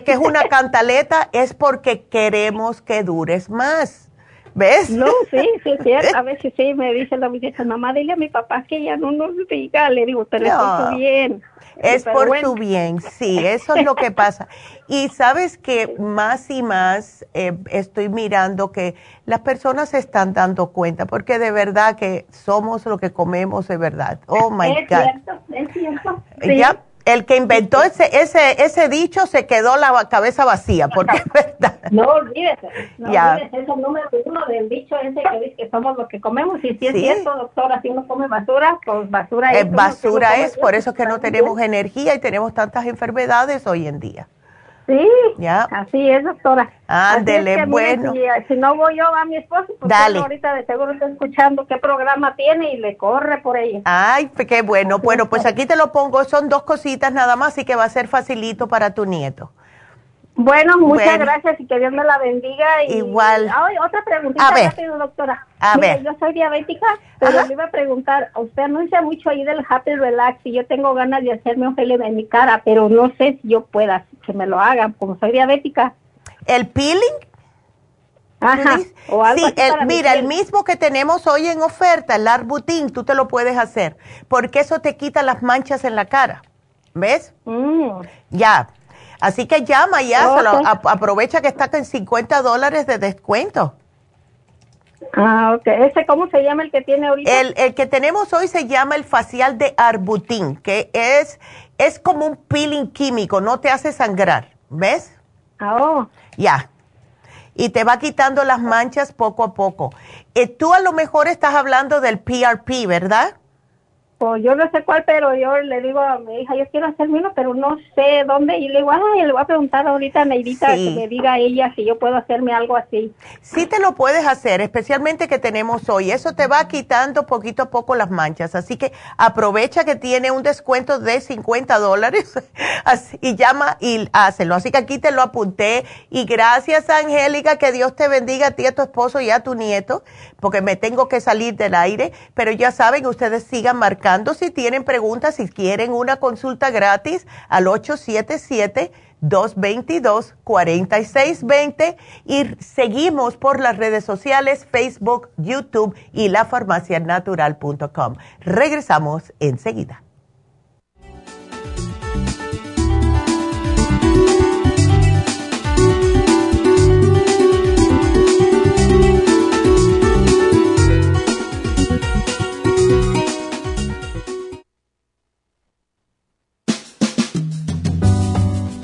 que es una cantaleta, es porque queremos que dures más. ¿Ves? No, sí, sí, sí. A veces sí me dice la muchacha, mamá, dile a mi papá que ya no nos diga. Le digo, pero es por su bien. Es por su bien, sí, eso es lo que pasa. Y sabes que más y más eh, estoy mirando que las personas se están dando cuenta, porque de verdad que somos lo que comemos de verdad. Oh my God. Es cierto, es cierto. ¿Ya? El que inventó ese, ese, ese dicho se quedó la cabeza vacía, porque es verdad. No olvídese, no olvídese, es el número uno del dicho ese que dice que somos lo que comemos, y si es cierto, doctora, si uno come basura, pues basura es. basura es, por eso es que no tenemos energía y tenemos tantas enfermedades hoy en día. Sí, ¿Ya? así es, doctora. Ándele, bueno. Eh, si, no voy yo a mi esposo, pues Dale. ahorita de seguro está escuchando qué programa tiene y le corre por ella. Ay, qué bueno. Bueno, pues aquí te lo pongo, son dos cositas nada más y que va a ser facilito para tu nieto. Bueno, muchas gracias y que Dios me la bendiga. Y, Igual. Ay, otra preguntita a ver. rápido, doctora. A ver. Yo soy diabética, pero me iba a preguntar, usted anuncia mucho ahí del Happy Relax y yo tengo ganas de hacerme un gel en mi cara, pero no sé si yo pueda que me lo hagan, como soy diabética. ¿El peeling? Ajá. O algo sí, mira, el mismo que tenemos hoy en oferta, el Arbutin, tú te lo puedes hacer, porque eso te quita las manchas en la cara. ¿Ves? Mm. Ya, Así que llama ya, aprovecha que está en 50 dólares de descuento. Ah, ok. ¿Ese cómo se llama el que tiene ahorita? El, el que tenemos hoy se llama el facial de Arbutin, que es, es como un peeling químico, no te hace sangrar, ¿ves? Ah, oh. Ya. Y te va quitando las manchas poco a poco. Eh, tú a lo mejor estás hablando del PRP, ¿verdad? Pues, yo no sé cuál, pero yo le digo a mi hija, yo quiero hacerme uno, pero no sé dónde. Y le digo, ay, le voy a preguntar ahorita a Neidita que me diga ella si yo puedo hacerme algo así. Sí te lo puedes hacer, especialmente que tenemos hoy. Eso te va quitando poquito a poco las manchas. Así que aprovecha que tiene un descuento de 50 dólares y llama y hácelo. Así que aquí te lo apunté. Y gracias, Angélica, que Dios te bendiga a ti, a tu esposo y a tu nieto, porque me tengo que salir del aire. Pero ya saben, ustedes sigan marcando si tienen preguntas, si quieren una consulta gratis al 877-222-4620 y seguimos por las redes sociales, Facebook, YouTube y lafarmacianatural.com. Regresamos enseguida.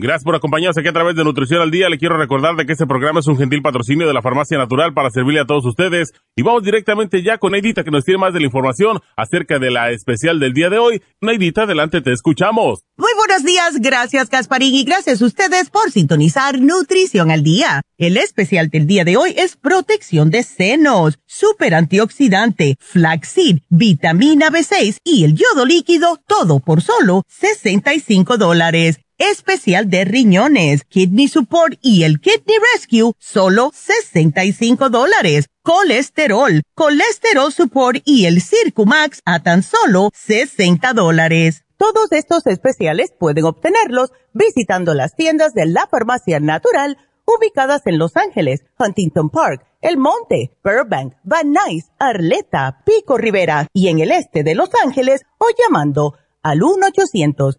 Gracias por acompañarnos aquí a través de Nutrición al Día. Le quiero recordar de que este programa es un gentil patrocinio de la Farmacia Natural para servirle a todos ustedes. Y vamos directamente ya con Neidita que nos tiene más de la información acerca de la especial del día de hoy. Neidita, adelante, te escuchamos. Muy buenos días, gracias Casparín y gracias a ustedes por sintonizar Nutrición al Día. El especial del día de hoy es protección de senos, super antioxidante, flaxseed, vitamina B6 y el yodo líquido, todo por solo 65 dólares especial de riñones, Kidney Support y el Kidney Rescue, solo 65 dólares. Colesterol, Colesterol Support y el Circumax a tan solo 60 dólares. Todos estos especiales pueden obtenerlos visitando las tiendas de la Farmacia Natural ubicadas en Los Ángeles, Huntington Park, El Monte, Burbank, Van Nuys, Arleta, Pico Rivera y en el este de Los Ángeles o llamando al 1 800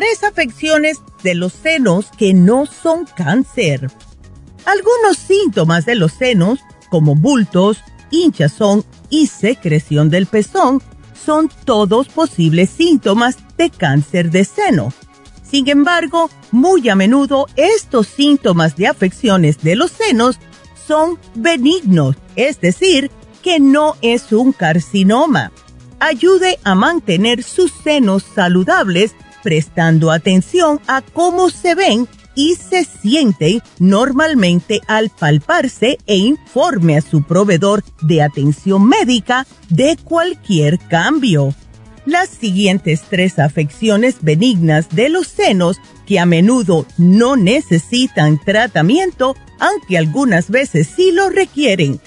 Tres afecciones de los senos que no son cáncer. Algunos síntomas de los senos, como bultos, hinchazón y secreción del pezón, son todos posibles síntomas de cáncer de seno. Sin embargo, muy a menudo estos síntomas de afecciones de los senos son benignos, es decir, que no es un carcinoma. Ayude a mantener sus senos saludables prestando atención a cómo se ven y se sienten normalmente al palparse e informe a su proveedor de atención médica de cualquier cambio. Las siguientes tres afecciones benignas de los senos que a menudo no necesitan tratamiento, aunque algunas veces sí lo requieren.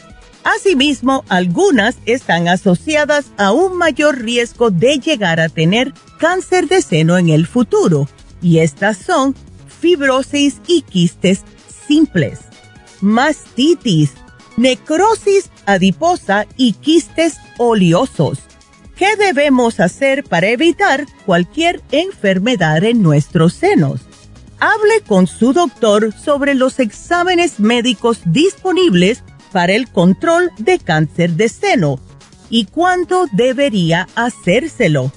Asimismo, algunas están asociadas a un mayor riesgo de llegar a tener cáncer de seno en el futuro, y estas son fibrosis y quistes simples, mastitis, necrosis adiposa y quistes oleosos. ¿Qué debemos hacer para evitar cualquier enfermedad en nuestros senos? Hable con su doctor sobre los exámenes médicos disponibles para el control de cáncer de seno y cuándo debería hacérselo.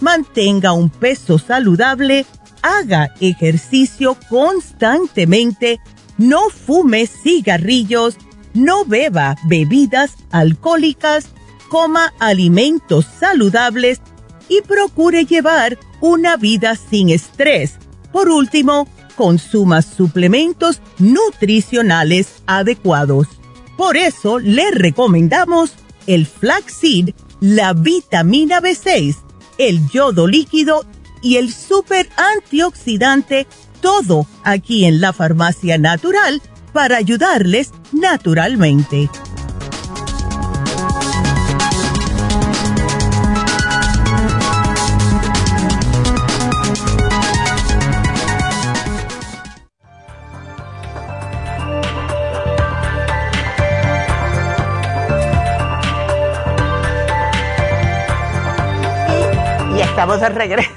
Mantenga un peso saludable, haga ejercicio constantemente, no fume cigarrillos, no beba bebidas alcohólicas, coma alimentos saludables y procure llevar una vida sin estrés. Por último, consuma suplementos nutricionales adecuados. Por eso le recomendamos el flaxseed, la vitamina B6, el yodo líquido y el super antioxidante, todo aquí en la farmacia natural para ayudarles naturalmente. Estamos de regreso.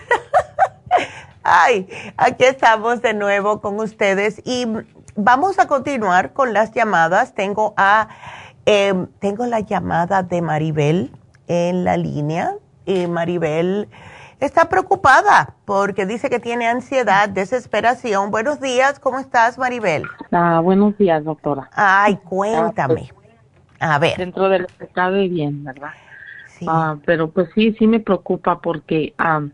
Ay, aquí estamos de nuevo con ustedes y vamos a continuar con las llamadas. Tengo a em, tengo la llamada de Maribel en la línea y Maribel está preocupada porque dice que tiene ansiedad, desesperación. Buenos días, ¿cómo estás, Maribel? Ah, buenos días, doctora. Ay, cuéntame. A ver. Dentro del lo bien, ¿verdad? Sí. Ah, pero pues sí, sí me preocupa porque mm,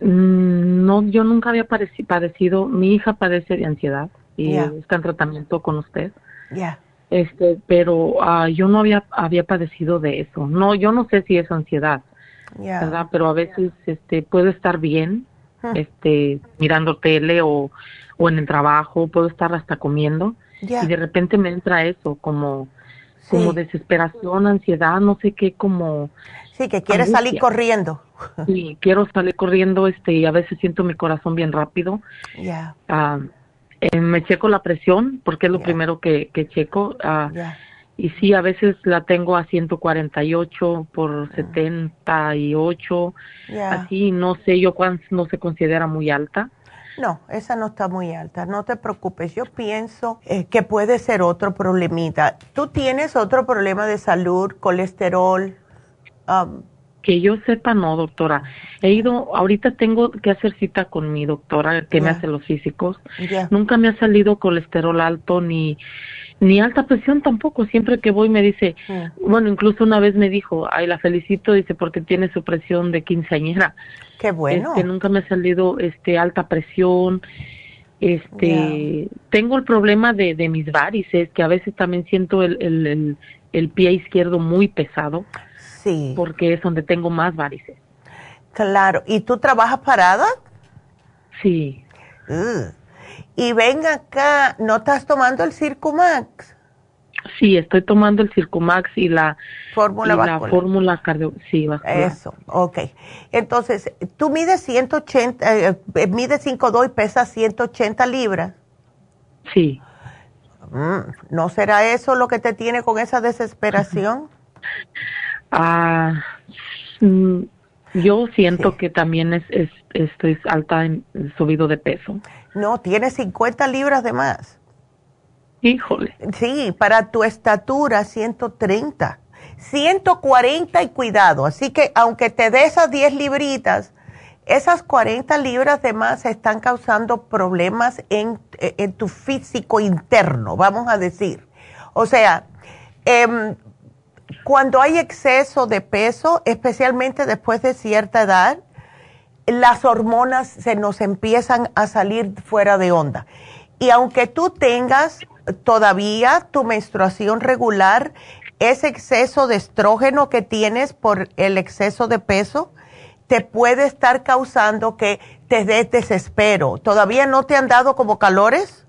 no, yo nunca había padecido, mi hija padece de ansiedad y está en tratamiento con usted. Ya. Este, pero ah, yo no había había padecido de eso. No, yo no sé si es ansiedad, ¿verdad? Pero a veces este puedo estar bien, este, mirando tele o, o en el trabajo, puedo estar hasta comiendo y de repente me entra eso como como desesperación, ansiedad, no sé qué, como... Sí, que quieres salir corriendo. Sí, quiero salir corriendo, este, y a veces siento mi corazón bien rápido. Ya. Ah, eh, me checo la presión, porque es lo primero que, que checo. Ah, y sí, a veces la tengo a 148 por 78, así, no sé yo cuánto no se considera muy alta. No, esa no está muy alta, no te preocupes. Yo pienso eh, que puede ser otro problemita. ¿Tú tienes otro problema de salud, colesterol? Um, que yo sepa, no, doctora. He ido, ahorita tengo que hacer cita con mi doctora que me hace los físicos. Nunca me ha salido colesterol alto ni ni alta presión tampoco. Siempre que voy me dice, bueno, incluso una vez me dijo, ay, la felicito, dice, porque tiene su presión de quinceañera. Qué bueno. Que este, nunca me ha salido este alta presión. Este, tengo el problema de, de mis varices, que a veces también siento el, el, el, pie izquierdo muy pesado. Sí. Porque es donde tengo más varices. Claro. ¿Y tú trabajas parada? Sí. Y ven acá, ¿no estás tomando el Circumax? Sí, estoy tomando el Circumax y la fórmula la fórmula cardio, sí, Eso, ok. Entonces, tú mides 180, eh, eh, mides 5'2 y pesas 180 libras. Sí. Mm, ¿No será eso lo que te tiene con esa desesperación? ah, mm, yo siento que también es, es, estoy alta en subido de peso. No, tienes 50 libras de más. Híjole. Sí, para tu estatura 130. 140 y cuidado. Así que aunque te des esas 10 libritas, esas 40 libras de más están causando problemas en, en tu físico interno, vamos a decir. O sea, em, cuando hay exceso de peso, especialmente después de cierta edad, las hormonas se nos empiezan a salir fuera de onda. Y aunque tú tengas todavía tu menstruación regular, ese exceso de estrógeno que tienes por el exceso de peso te puede estar causando que te des desespero. ¿Todavía no te han dado como calores?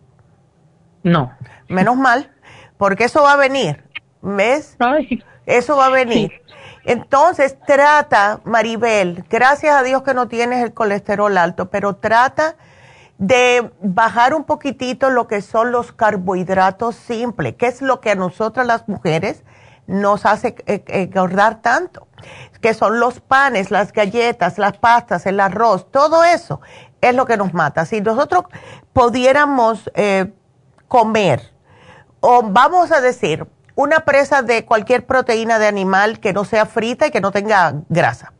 No. Menos mal, porque eso va a venir. ¿Ves? Eso va a venir. Entonces trata, Maribel, gracias a Dios que no tienes el colesterol alto, pero trata de bajar un poquitito lo que son los carbohidratos simples, que es lo que a nosotras las mujeres nos hace eh, engordar tanto, que son los panes, las galletas, las pastas, el arroz, todo eso es lo que nos mata. Si nosotros pudiéramos eh, comer, o vamos a decir, una presa de cualquier proteína de animal que no sea frita y que no tenga grasa,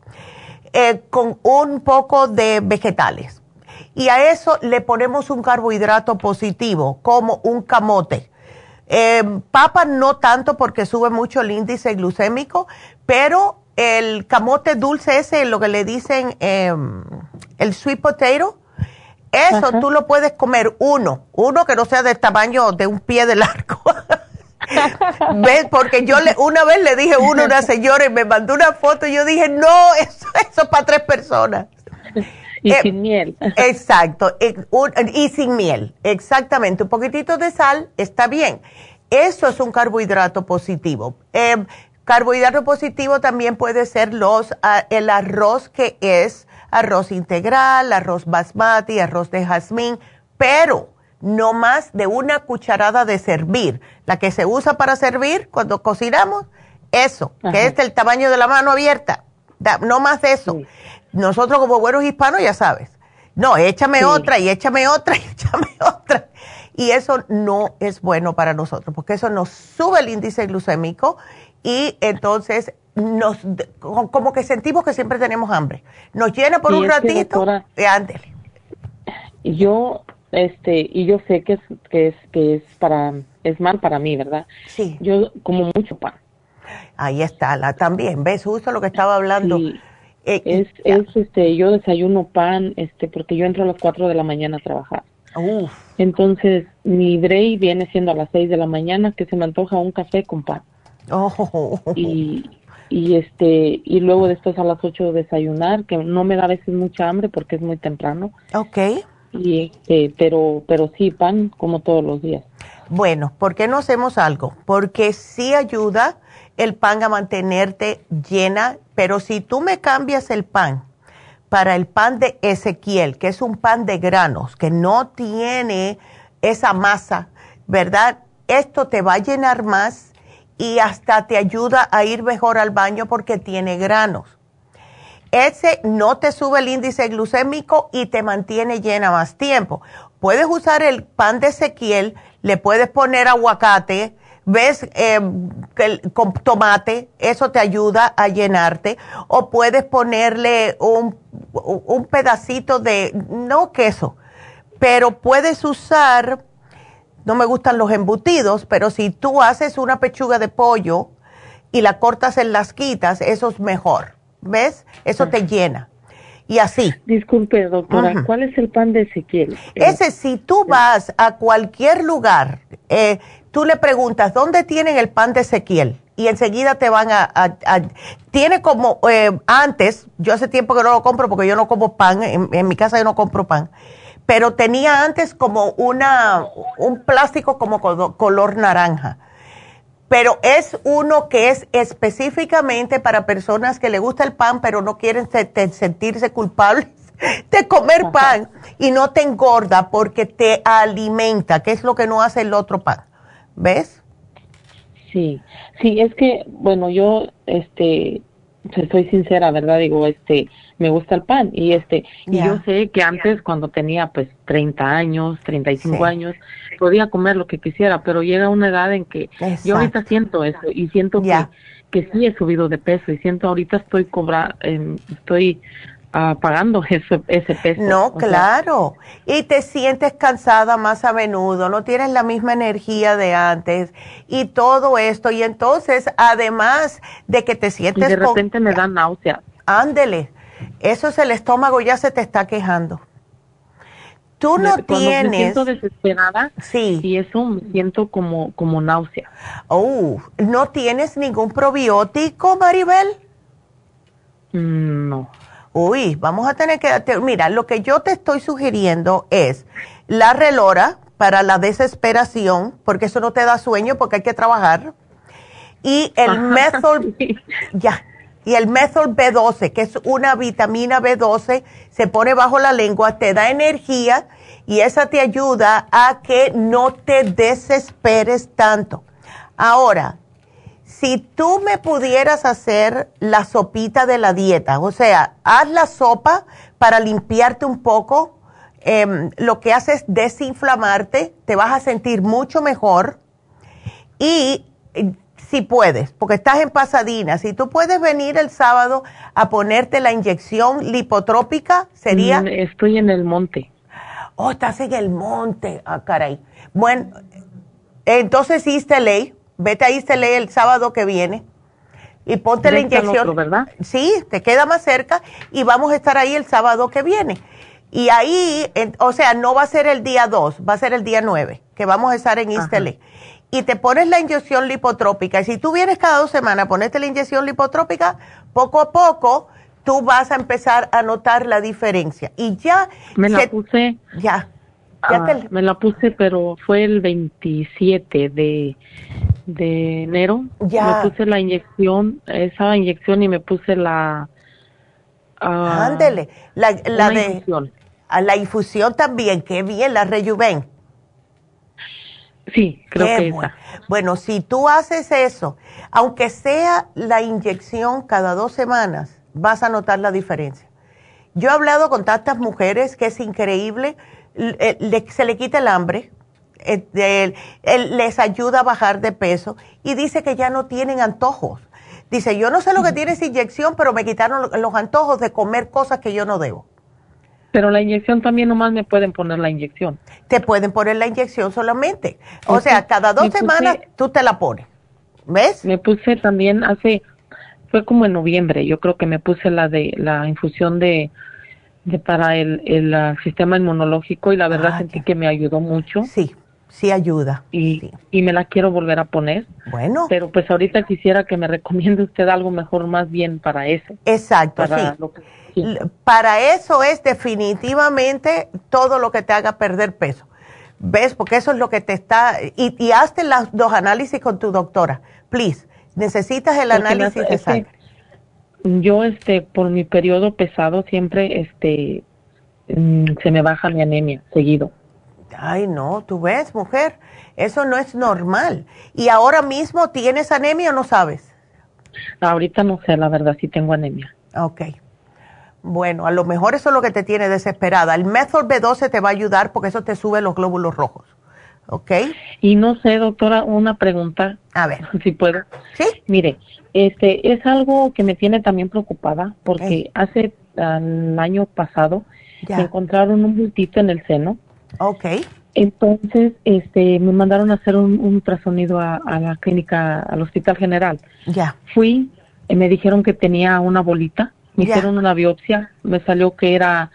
eh, con un poco de vegetales. Y a eso le ponemos un carbohidrato positivo, como un camote eh, papa no tanto porque sube mucho el índice glucémico, pero el camote dulce ese, lo que le dicen em, el sweet potato, eso tú lo puedes comer uno, uno que no sea del tamaño de un pie de largo. ¿Ves? Porque yo le, una vez le dije uno a una señora y me mandó una foto y yo dije, no, eso, eso es para tres personas. Y eh, sin miel. Exacto, y sin miel, exactamente. Un poquitito de sal está bien. Eso es un carbohidrato positivo. Eh, carbohidrato positivo también puede ser los, ah, el arroz que es arroz integral, arroz basmati, arroz de jazmín, pero no más de una cucharada de servir. La que se usa para servir cuando cocinamos, eso, que es del tamaño de la mano abierta. no más de eso nosotros como buenos hispanos ya sabes, no, échame otra y échame otra y échame otra. Y eso no es bueno para nosotros, porque eso nos sube el índice glucémico y entonces nos como que sentimos que siempre tenemos hambre. Nos llena por un ratito y ándele. Yo este y yo sé que es que es que es para es mal para mí, ¿verdad? Sí. Yo como mucho pan. Ahí está, la también, ves justo lo que estaba hablando. Eh, es, es este yo desayuno pan este porque yo entro a las 4 de la mañana a trabajar. Entonces, mi break viene siendo a las 6 de la mañana que se me antoja un café con pan. Oh. Y, y este y luego después a las 8 desayunar, que no me da a veces mucha hambre porque es muy temprano. Ok. Y este, pero pero sí pan como todos los días. Bueno, ¿por qué no hacemos algo? Porque sí ayuda el pan a mantenerte llena, pero si tú me cambias el pan para el pan de Ezequiel, que es un pan de granos, que no tiene esa masa, ¿verdad? Esto te va a llenar más y hasta te ayuda a ir mejor al baño porque tiene granos. Ese no te sube el índice glucémico y te mantiene llena más tiempo. Puedes usar el pan de Ezequiel, le puedes poner aguacate, ves eh, con tomate, eso te ayuda a llenarte. O puedes ponerle un, un pedacito de, no queso, pero puedes usar no me gustan los embutidos, pero si tú haces una pechuga de pollo y la cortas en las quitas, eso es mejor. ¿Ves? Eso te llena. Y así. Disculpe, doctora, ¿cuál es el pan de Ezequiel? Ese, si tú vas a cualquier lugar, eh, tú le preguntas, ¿dónde tienen el pan de Ezequiel? Y enseguida te van a... tiene como, eh, antes, yo hace tiempo que no lo compro porque yo no como pan, en mi casa yo no compro pan pero tenía antes como una, un plástico como color naranja. Pero es uno que es específicamente para personas que le gusta el pan, pero no quieren sentirse culpables de comer pan y no te engorda porque te alimenta, que es lo que no hace el otro pan. ¿Ves? Sí, sí, es que, bueno, yo, este, soy sincera, ¿verdad? Digo, este, me gusta el pan y este y yo sé que antes cuando tenía pues 30 años, 35 años, podía comer lo que quisiera, pero llega una edad en que yo ahorita siento eso y siento que que sí he subido de peso y siento ahorita estoy cobra eh, estoy uh, pagando ese, ese peso. No, claro. y te sientes cansada más a menudo, no tienes la misma energía de antes y todo esto. Y entonces, además de que te sientes... Y de repente me da náusea. Ándele. Eso es el estómago, ya se te está quejando. Tú no tienes. Me siento desesperada. Sí. Y eso me siento como, como náusea. Oh, ¿no tienes ningún probiótico, Maribel? Mm, no. Uy, vamos a tener que. Mira, lo que yo te estoy sugiriendo es la relora para la desesperación, porque eso no te da sueño, porque hay que trabajar. Y el methyl. Ya y el methyl B12, que es una vitamina B12, se pone bajo la lengua, te da energía y esa te ayuda a que no te desesperes tanto. Ahora, si tú me pudieras hacer la sopita de la dieta, o sea, haz la sopa para limpiarte un poco, em, lo que hace es desinflamarte, te vas a sentir mucho mejor y si puedes, porque estás en Pasadena, si tú puedes venir el sábado a ponerte la inyección lipotrópica, sería... Mm, estoy en el monte. Oh, estás en el monte. Ah, caray. Bueno, entonces East ley, vete a East el sábado que viene y ponte la inyección. ¿verdad? Sí, te queda más cerca y vamos a estar ahí el sábado que viene. Y ahí, o sea, no va a ser el día 2, va a ser el día 9, que vamos a estar en East y te pones la inyección lipotrópica. Y si tú vienes cada dos semanas a ponerte la inyección lipotrópica, poco a poco tú vas a empezar a notar la diferencia. Y ya... Me la puse. Ya. Ah, me la puse, pero fue el 27 de, de enero. Ya. Me puse la inyección, esa inyección y me puse la... Uh, Ándele. La, la de... Infusión. A la infusión también, qué bien, la Rejuven. Sí, creo que bueno. bueno, si tú haces eso, aunque sea la inyección cada dos semanas, vas a notar la diferencia. Yo he hablado con tantas mujeres que es increíble, eh, se le quita el hambre, eh, les ayuda a bajar de peso y dice que ya no tienen antojos. Dice, yo no sé lo que tiene esa inyección, pero me quitaron los antojos de comer cosas que yo no debo. Pero la inyección también nomás me pueden poner la inyección. Te pueden poner la inyección solamente. O sea, cada dos semanas tú te la pones. ¿Ves? Me puse también hace, fue como en noviembre, yo creo que me puse la de la infusión de, de para el, el, ah, sistema inmunológico y la verdad ah, sentí que me ayudó mucho. Sí, sí ayuda. Y, y me la quiero volver a poner. Bueno. Pero pues ahorita quisiera que me recomiende usted algo mejor más bien para eso. Exacto, sí. Para eso es definitivamente todo lo que te haga perder peso. ¿Ves? Porque eso es lo que te está... Y, y hazte los dos análisis con tu doctora, please. Necesitas el análisis de sangre. Yo, este, por mi periodo pesado siempre, este, mm, se me baja mi anemia seguido. Ay, no, tú ves, mujer, eso no es normal. ¿Y ahora mismo tienes anemia o no sabes? Ahorita no sé, la verdad, sí tengo anemia. Ok. Bueno, a lo mejor eso es lo que te tiene desesperada. El Method B12 te va a ayudar porque eso te sube los glóbulos rojos. ¿Ok? Y no sé, doctora, una pregunta. A ver. Si puedo. Sí. Mire, este es algo que me tiene también preocupada porque hace el año pasado me encontraron un bultito en el seno. Ok. Entonces, este, me mandaron a hacer un, ultrasonido a, la clínica, al Hospital General. Ya. Fui, y me dijeron que tenía una bolita me hicieron una biopsia, me salió que era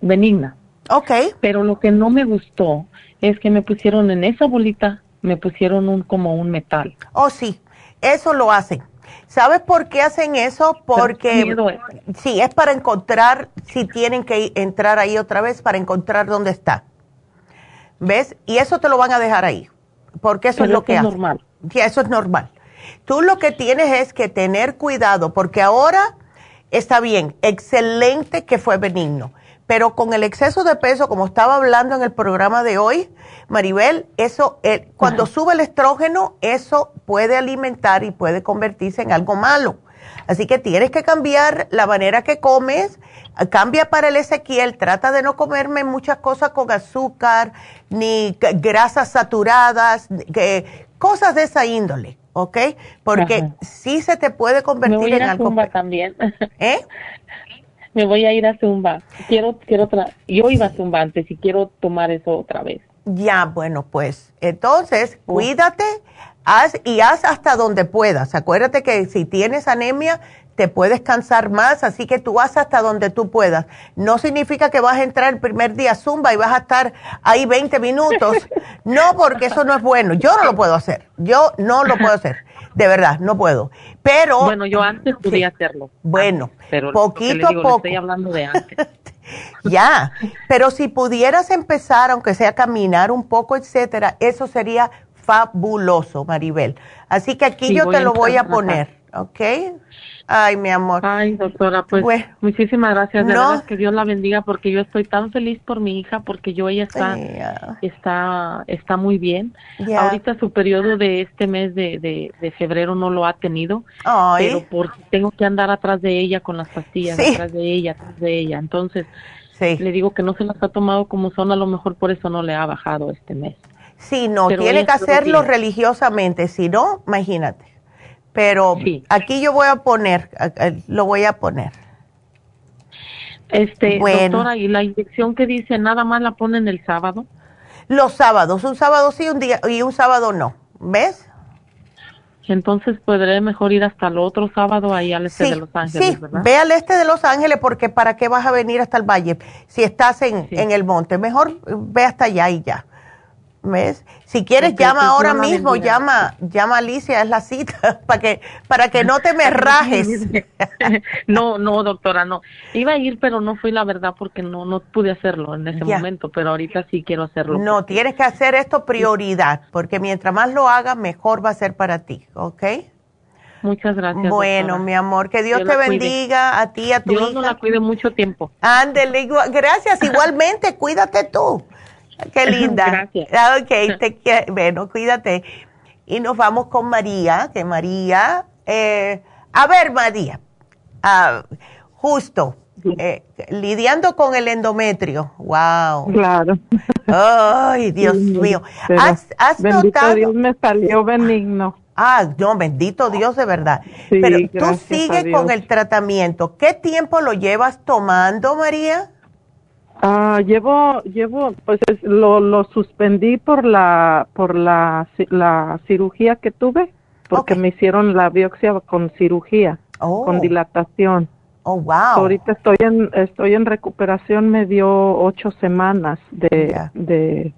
benigna. Ok. Pero lo que no me gustó es que me pusieron en esa bolita, me pusieron un como un metal. Oh, sí, eso lo hacen. ¿Sabes por qué hacen eso? Porque sí, es para encontrar si tienen que entrar ahí otra vez para encontrar dónde está. ¿Ves? Y eso te lo van a dejar ahí, porque eso es lo que es normal. Sí, eso es normal. Tú lo que tienes es que tener cuidado porque ahora está bien, excelente que fue benigno, pero con el exceso de peso, como estaba hablando en el programa de hoy, Maribel, eso, eh, cuando sube el estrógeno, eso puede alimentar y puede convertirse en algo malo. Así que tienes que cambiar la manera que comes, cambia para el Ezequiel, trata de no comerme muchas cosas con azúcar, ni grasas saturadas, cosas de esa índole. ¿Ok? Porque sí se te puede convertir en algo. Zumba también. ¿Eh? Me voy a ir a Zumba. Quiero, quiero otra. Yo iba a Zumba antes y quiero tomar eso otra vez. Ya, bueno, pues entonces cuídate, haz y haz hasta donde puedas. Acuérdate que si tienes anemia, te puedes cansar más, así que tú vas hasta donde tú puedas. No significa que vas a entrar el primer día zumba y vas a estar ahí 20 minutos. No, porque eso no es bueno. Yo no lo puedo hacer. Yo no lo puedo hacer. De verdad, no puedo. Pero. Bueno, yo antes podía hacerlo. Bueno, pero poquito a poco. Estoy hablando de antes. ya, pero si pudieras empezar, aunque sea caminar un poco, etcétera, eso sería fabuloso, Maribel. Así que aquí yo te lo voy a poner, ¿ok? Ay, mi amor. Ay, doctora, pues muchísimas gracias. De verdad que Dios la bendiga porque yo estoy tan feliz por mi hija porque yo ella está está está muy bien. Ahorita su periodo de este mes de, de, febrero no lo ha tenido, pero porque tengo que andar atrás de ella con las pastillas, atrás de ella, atrás de ella. Entonces, le digo que no se las ha tomado como son, a lo mejor por eso no le ha bajado este mes. Sí, no, tiene que hacerlo religiosamente, si no, imagínate. Pero aquí yo voy a poner, lo voy a poner. Este, doctora, ¿y la inyección que dice nada más la ponen el sábado? Los sábados, un sábado sí un día y un sábado no, ¿ves? Entonces podré mejor ir hasta el otro sábado ahí al este de Los Ángeles, sí, ve al este de Los Ángeles porque ¿para qué vas a venir hasta el valle si estás en, en el monte? Mejor ve hasta allá y ya. ¿Ves? Si quieres, llama ahora mismo, llama, llama Alicia, es la cita, para que, para que no te me rajes. no, no, doctora, no. Iba a ir, pero no fui la verdad porque no, no pude hacerlo en ese momento, pero ahorita sí quiero hacerlo. No, tienes que hacer esto prioridad, porque mientras más lo hagas, mejor va a ser para ti, ¿ok? Muchas gracias. Bueno, mi amor, que Dios, te bendiga a ti, a tu Dios no la cuide mucho tiempo. Ándele, gracias, igualmente, cuídate tú. Qué linda. Gracias. Ah, ok, te bueno, cuídate. Y nos vamos con María, que María, eh, a ver María, ah, Justo. Eh, lidiando con el endometrio. Wow. Claro. Ay, Dios mío. ¿Has, has notado? Dios me salió benigno. Ah, no, bendito Dios de verdad. Pero tú sigues con el tratamiento. ¿Qué tiempo lo llevas tomando, María? Ah, llevo, llevo, pues lo, lo suspendí por la, por la, la cirugía que tuve, porque me hicieron la biopsia con cirugía, con oh. dilatación. Oh, wow. Ahorita estoy en, estoy en recuperación, me dio ocho semanas de, de,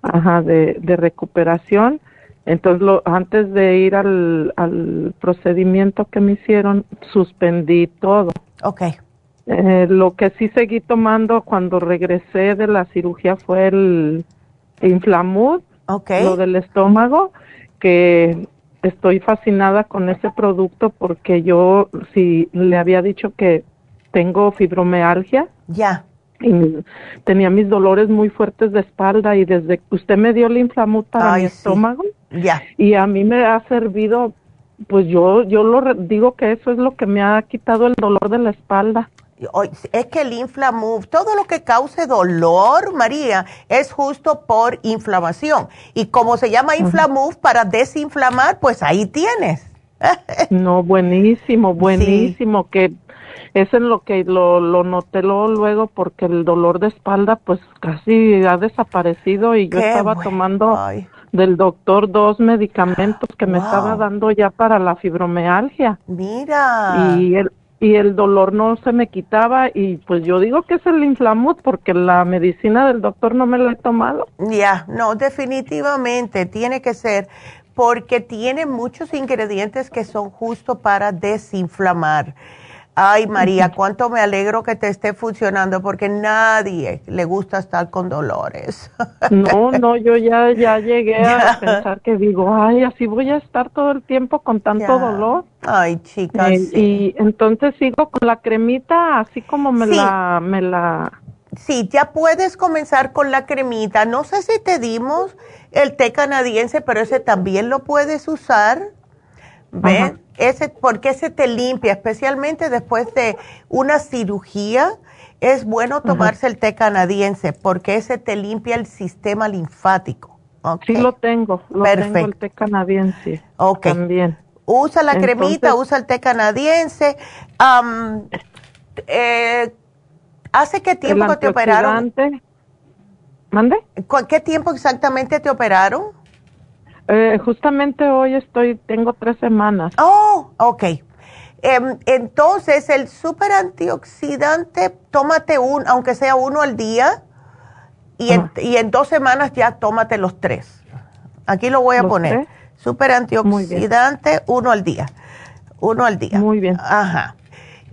ajá, de, de recuperación. Entonces, lo, antes de ir al, al procedimiento que me hicieron, suspendí todo. Okay. Eh, lo que sí seguí tomando cuando regresé de la cirugía fue el Inflamud, lo del estómago, que estoy fascinada con ese producto porque yo sí le había dicho que tengo fibromialgia. Ya. Y tenía mis dolores muy fuertes de espalda y desde que usted me dio el Inflamud para mi estómago. Ya. Y a mí me ha servido pues yo yo lo digo que eso es lo que me ha quitado el dolor de la espalda es que el Inflamove, todo lo que cause dolor, María, es justo por inflamación. Y como se llama Inflamove para desinflamar, pues ahí tienes. no, buenísimo, buenísimo, que es en lo que lo, lo noté luego porque el dolor de espalda pues casi ha desaparecido y yo estaba tomando del doctor dos medicamentos que me estaba dando ya para la fibromialgia. Mira. Y el, y el dolor no se me quitaba y pues yo digo que es el inflamut porque la medicina del doctor no me la he tomado. Ya, no, definitivamente tiene que ser porque tiene muchos ingredientes que son justo para desinflamar. Ay, María, cuánto me alegro que te esté funcionando porque nadie le gusta estar con dolores. No, no, yo ya ya llegué a pensar que digo, ay, así voy a estar todo el tiempo con tanto dolor. Ay, chicas. Eh, y entonces sigo con la cremita así como me la me la Sí, ya puedes comenzar con la cremita. No sé si te dimos el té canadiense, pero ese también lo puedes usar. ¿Ven? Ese, porque ese te limpia, especialmente después de una cirugía. Es bueno tomarse el té canadiense porque ese te limpia el sistema linfático. Sí lo tengo, lo Perfecto. tengo el té canadiense. Ok. También. Usa la cremita, usa el té canadiense. Eh, ¿Hace qué tiempo que te operaron? ¿Mande? ¿Qué tiempo exactamente te operaron? Eh, justamente hoy estoy, tengo tres semanas. Oh, ok. Em, entonces, el super antioxidante, tómate un, aunque sea uno al día, y, en, y en, dos semanas ya tómate los tres. Aquí lo voy a poner. Super antioxidante, uno al día. Uno al día. Muy bien. Ajá.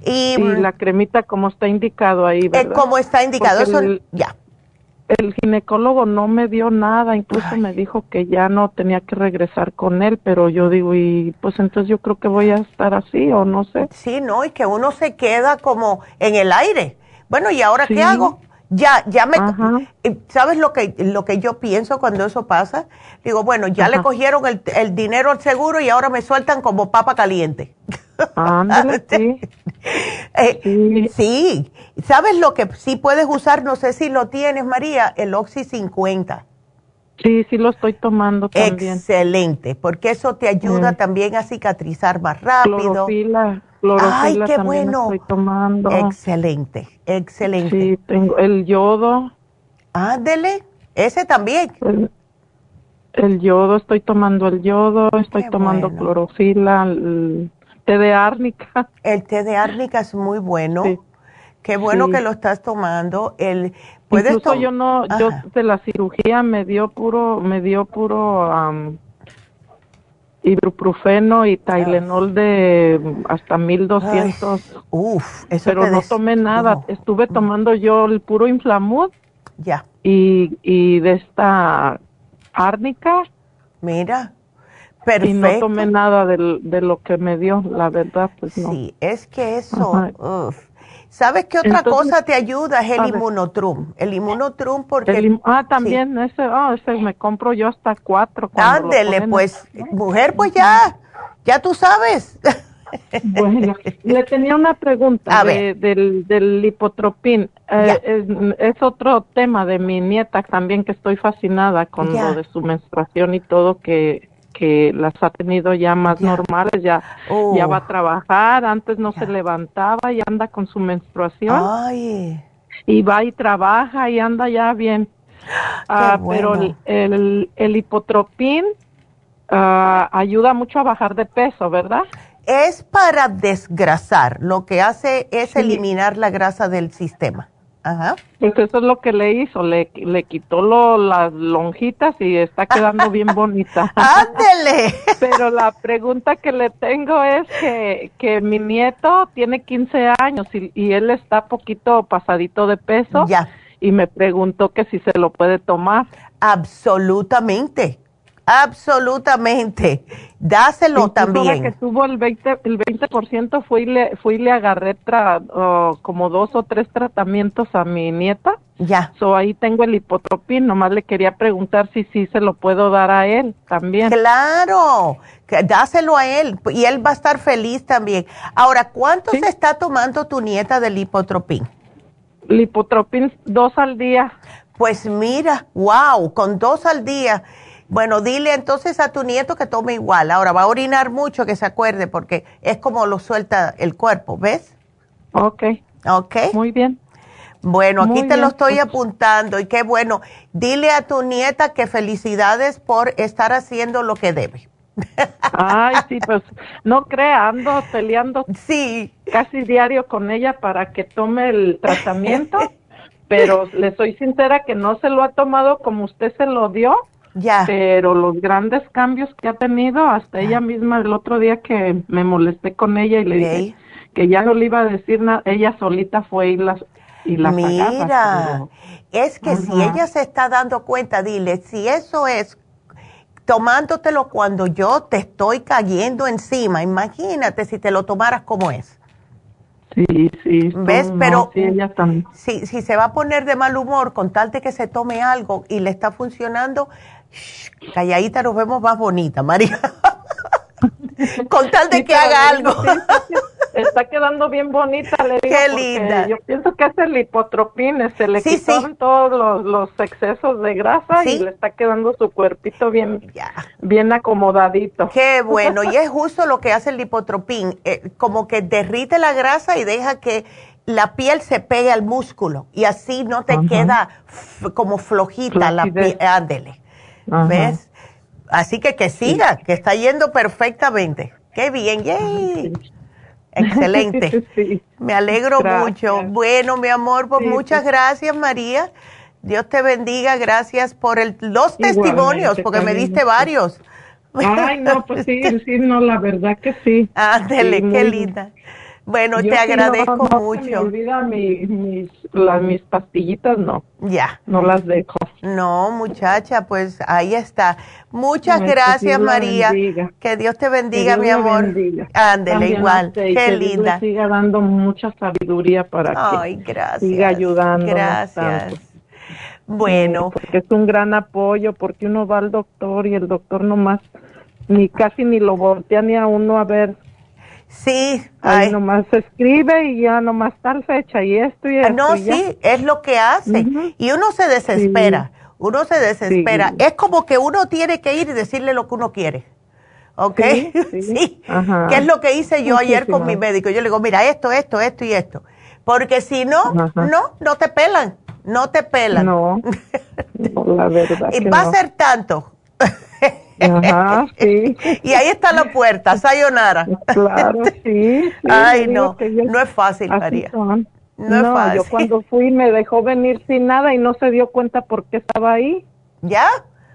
Y, la cremita como está indicado ahí, eh, ¿verdad? como está indicado, eso, ya el ginecólogo no me dio nada, incluso me dijo que ya no tenía que regresar con él, pero yo digo, y pues entonces yo creo que voy a estar así o no sé. Sí, no, y que uno se queda como en el aire. Bueno, ¿y ahora qué hago? Ya, ya me, ¿sabes lo que, lo que yo pienso cuando eso pasa? Digo, bueno, ya le cogieron el, el dinero al seguro y ahora me sueltan como papa caliente. Eh, sí. ¿Sabes lo que sí puedes usar? No sé si lo tienes, María, el Oxy 50. Sí, sí lo estoy tomando también. Excelente, porque eso te ayuda también a cicatrizar más rápido. Clorofila, clorofila Ay, qué bueno. estoy tomando. Excelente, excelente. Sí, tengo el yodo. Ándele, ese también. El, yodo, estoy tomando el yodo, estoy tomando clorofila, el, té de árnica. El té de árnica es muy bueno. Qué bueno que lo estás tomando. El puedes Incluso yo no, yo de la cirugía me dio puro, me dio puro ibuprofeno y Tylenol de hasta 1200. uf, eso Pero no tomé nada. Estuve tomando yo el puro Inflamud. Ya. Y, y de esta árnica. Mira. Perfecto. Y no tomé nada de, de lo que me dio, la verdad, pues no. Sí, es que eso, ¿Sabes qué otra cosa te ayuda? Es el inmunotrum. El inmunotrum porque... ah, también, ese, oh, ese me compro yo hasta cuatro. Ándele, pues, mujer, pues ya, ya tú sabes. Bueno, le tenía una pregunta del, del lipotropín. Eh, es, otro tema de mi nieta también que estoy fascinada con lo de su menstruación y todo que que las ha tenido ya más normales, ya, ya va a oh. trabajar, antes no se levantaba y anda con su menstruación. Y va y trabaja y anda ya bien. Ah, pero el, el, hipotropín ah, ayuda mucho a bajar de peso, ¿verdad? Es para desgrasar, lo que hace es eliminar la grasa del sistema. Ajá. Pues eso es lo que le hizo, le, le quitó lo, las lonjitas y está quedando bien bonita. ¡Ándele! Pero la pregunta que le tengo es que, que mi nieto tiene 15 años y, y él está poquito pasadito de peso. Ya. Y me preguntó que si se lo puede tomar. Absolutamente. Absolutamente. Dáselo también. que tuvo el 20%, el 20% fui y le, fui le agarré como dos o tres tratamientos a mi nieta. Ya. So ahí tengo el hipotropín, nomás le quería preguntar si sí se lo puedo dar a él también. Claro, dáselo a él y él va a estar feliz también. Ahora, ¿cuánto se está tomando tu nieta del hipotropín? Lipotropín dos al día. Pues mira, wow, con dos al día bueno, dile entonces a tu nieto que tome igual. Ahora va a orinar mucho, que se acuerde, porque es como lo suelta el cuerpo, ¿ves? Ok. Ok. Muy bien. Bueno, aquí te lo estoy apuntando y qué bueno. Dile a tu nieta que felicidades por estar haciendo lo que debe. Ay, sí, pues no crea, ando peleando sí. casi diario con ella para que tome el tratamiento, pero le soy sincera que no se lo ha tomado como usted se lo dio ya. Pero los grandes cambios que ha tenido, hasta ella misma el otro día que me molesté con ella y le dije que ya no le iba a decir nada, ella solita fue y las y la Mira, es que si ella se está dando cuenta, dile, si eso es tomándotelo cuando yo te estoy cayendo encima, imagínate si te lo tomaras como es. Sí, sí. ¿Ves? Pero si, si se va a poner de mal humor con tal de que se tome algo y le está funcionando, calladita nos vemos más bonita, María. Con tal de que haga algo. está quedando bien bonita, le digo. Qué linda. Yo pienso que es el hipotropín, se le sí, todos los, excesos de grasa y le está quedando su cuerpito bien, bien acomodadito. Qué bueno, y es justo lo que hace el hipotropín, eh, como que derrite la grasa y deja que la piel se pegue al músculo y así no te queda como flojita la piel. Ándele. ¿Ves? Así que que siga, que está yendo perfectamente. Qué bien, yay. Excelente. Me alegro mucho. Bueno, mi amor, pues muchas gracias, María. Dios te bendiga. Gracias por el, los testimonios, porque me diste varios. Ay, no, pues sí, sí, no, la verdad que sí. Ándele, qué linda. Bueno, te agradezco mucho. Me olvida mis, las, mis pastillitas, no. Ya. No las dejo. No, muchacha, pues ahí está. Muchas gracias, María. Que Dios te bendiga, mi amor. Ándele, igual. Qué que linda. Dios siga dando mucha sabiduría para Ay, que siga ayudando. Gracias. Bueno. Porque es un gran apoyo, porque uno va al doctor y el doctor nomás ni casi ni lo voltea ni a uno a ver Sí. Ahí nomás se escribe y ya nomás tal fecha y esto y esto. No, sí, es lo que hace. Y uno se desespera, uno se desespera. Es como que uno tiene que ir y decirle lo que uno quiere. ¿Ok? Sí. ¿Qué es lo que hice yo ayer con mi médico? Yo le digo, mira, esto, esto, esto y esto. Porque si no, no, no te pelan. No te pelan. No, la verdad. y va a ser tanto. Ajá, sí. y ahí está la puerta, sayonara. Claro, sí. Ay, no, no es fácil, María. No, es fácil. yo cuando fui me dejó venir sin nada y no se dio cuenta por qué estaba ahí. ¿Ya?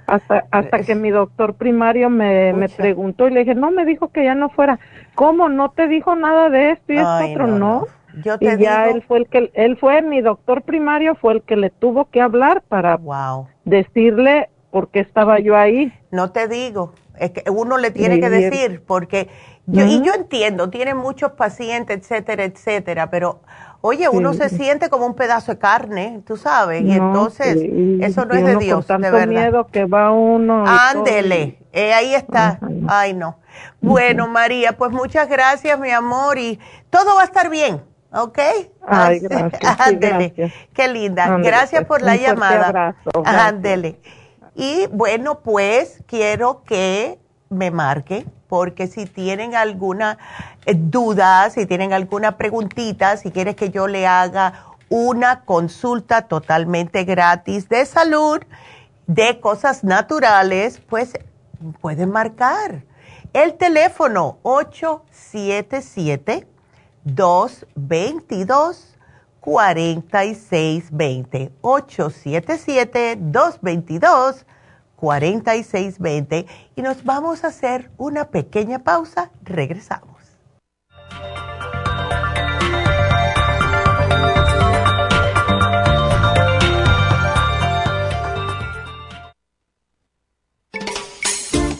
Hasta, hasta que mi doctor primario me, me, preguntó y le dije, no, me dijo que ya no fuera. ¿Cómo? ¿No te dijo nada de esto y esto otro? No. Yo te y ya él fue el que, él fue, mi doctor primario fue el que le tuvo que hablar para wow. decirle por qué estaba yo ahí. No te digo, es que uno le tiene que decir, porque yo, y yo entiendo, tiene muchos pacientes, etcétera, etcétera, pero oye, uno se siente como un pedazo de carne, tú sabes, y entonces eso no es de Dios, con tanto miedo que va uno. Ándele, Eh, ahí está. Ay, no. Bueno, María, pues muchas gracias, mi amor, y todo va a estar bien, ¿ok? Ay, gracias. Ándele. Qué linda. gracias por la llamada. Ándele. Y bueno, pues quiero que me marque, porque si tienen alguna eh, duda, si tienen alguna preguntita, si quieres que yo le haga una consulta totalmente gratis de salud, de cosas naturales, pues pueden marcar. El teléfono 877-222-4620. 877-222-4620. Y nos vamos a hacer una pequeña pausa. Regresamos.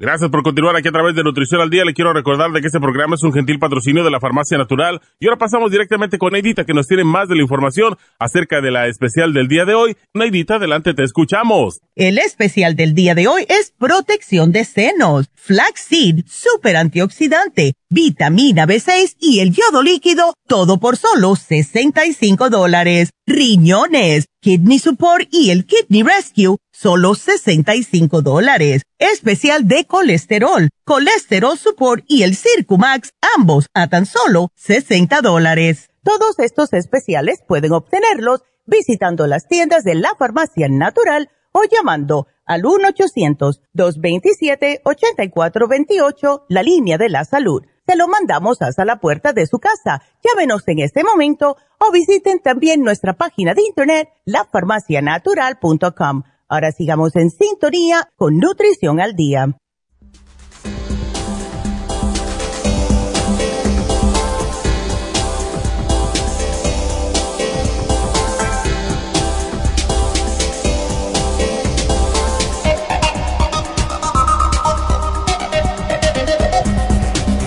Gracias por continuar aquí a través de Nutrición al Día. Le quiero recordar de que este programa es un gentil patrocinio de la Farmacia Natural. Y ahora pasamos directamente con Neidita, que nos tiene más de la información acerca de la especial del día de hoy. Neidita, adelante, te escuchamos. El especial del día de hoy es protección de senos, flaxseed, super antioxidante, vitamina B6 y el yodo líquido, todo por solo 65 dólares. Riñones, kidney support y el kidney rescue solo 65 dólares. Especial de colesterol, colesterol support y el Circumax, ambos a tan solo 60 dólares. Todos estos especiales pueden obtenerlos visitando las tiendas de la farmacia natural o llamando al 1-800-227-8428, la línea de la salud. Se lo mandamos hasta la puerta de su casa. Llámenos en este momento o visiten también nuestra página de internet, lafarmacianatural.com Ahora sigamos en sintonía con Nutrición al Día.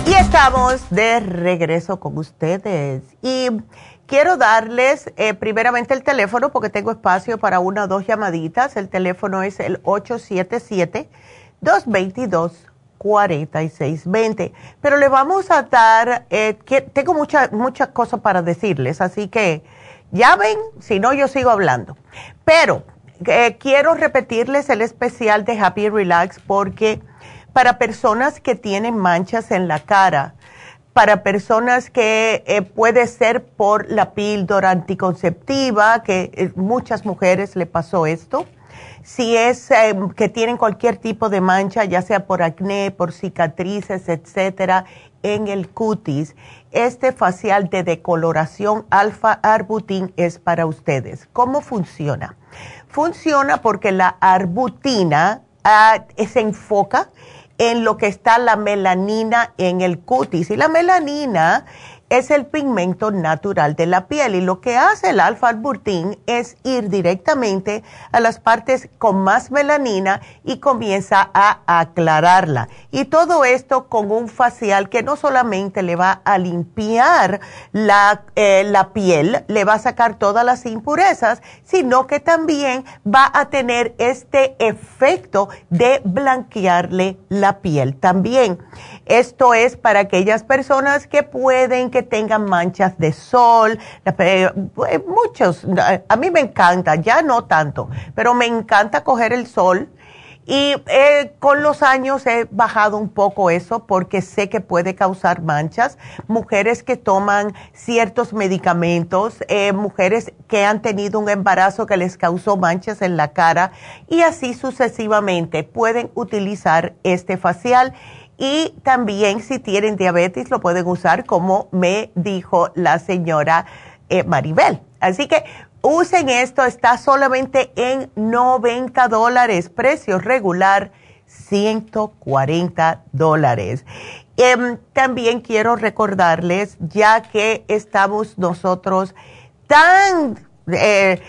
Y estamos de regreso con ustedes. Y Quiero darles eh, primeramente el teléfono porque tengo espacio para una o dos llamaditas. El teléfono es el 877-222-4620. Pero le vamos a dar, eh, que tengo muchas muchas cosas para decirles, así que llamen, si no yo sigo hablando. Pero eh, quiero repetirles el especial de Happy Relax porque para personas que tienen manchas en la cara, para personas que eh, puede ser por la píldora anticonceptiva, que eh, muchas mujeres le pasó esto. Si es eh, que tienen cualquier tipo de mancha, ya sea por acné, por cicatrices, etcétera, en el cutis, este facial de decoloración alfa arbutin es para ustedes. ¿Cómo funciona? Funciona porque la arbutina ah, se enfoca en lo que está la melanina en el cutis. Y la melanina es el pigmento natural de la piel y lo que hace el alfa-albutín es ir directamente a las partes con más melanina y comienza a aclararla. Y todo esto con un facial que no solamente le va a limpiar la, eh, la piel, le va a sacar todas las impurezas, sino que también va a tener este efecto de blanquearle la piel también. Esto es para aquellas personas que pueden que tengan manchas de sol, eh, muchos, a mí me encanta, ya no tanto, pero me encanta coger el sol Y eh, con los años he bajado un poco eso porque sé que puede causar manchas. Mujeres que toman ciertos medicamentos, eh, mujeres que han tenido un embarazo que les causó manchas en la cara y así sucesivamente pueden utilizar este facial. Y también si tienen diabetes lo pueden usar como me dijo la señora eh, Maribel. Así que Usen esto, está solamente en 90 dólares, precio regular 140 dólares. Em, también quiero recordarles, ya que estamos nosotros tan eh,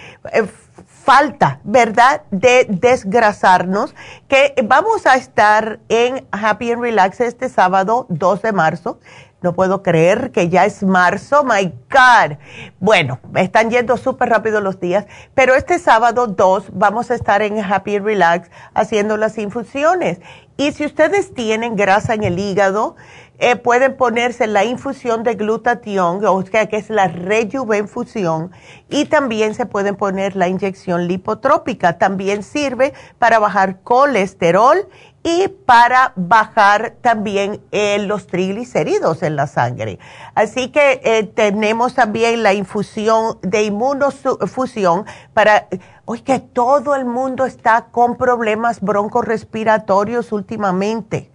falta, ¿verdad?, de desgrasarnos, que vamos a estar en Happy and Relax este sábado 2 de marzo no puedo creer que ya es marzo, my God. Bueno, están yendo súper rápido los días, pero este sábado 2 vamos a estar en Happy Relax haciendo las infusiones. Y si ustedes tienen grasa en el hígado, eh, pueden ponerse la infusión de glutatión, o sea, que es la rejuvenfusión, y también se pueden poner la inyección lipotrópica. También sirve para bajar colesterol y para bajar también eh, los triglicéridos en la sangre. Así que eh, tenemos también la infusión de inmunofusión para, hoy que todo el mundo está con problemas broncorespiratorios últimamente.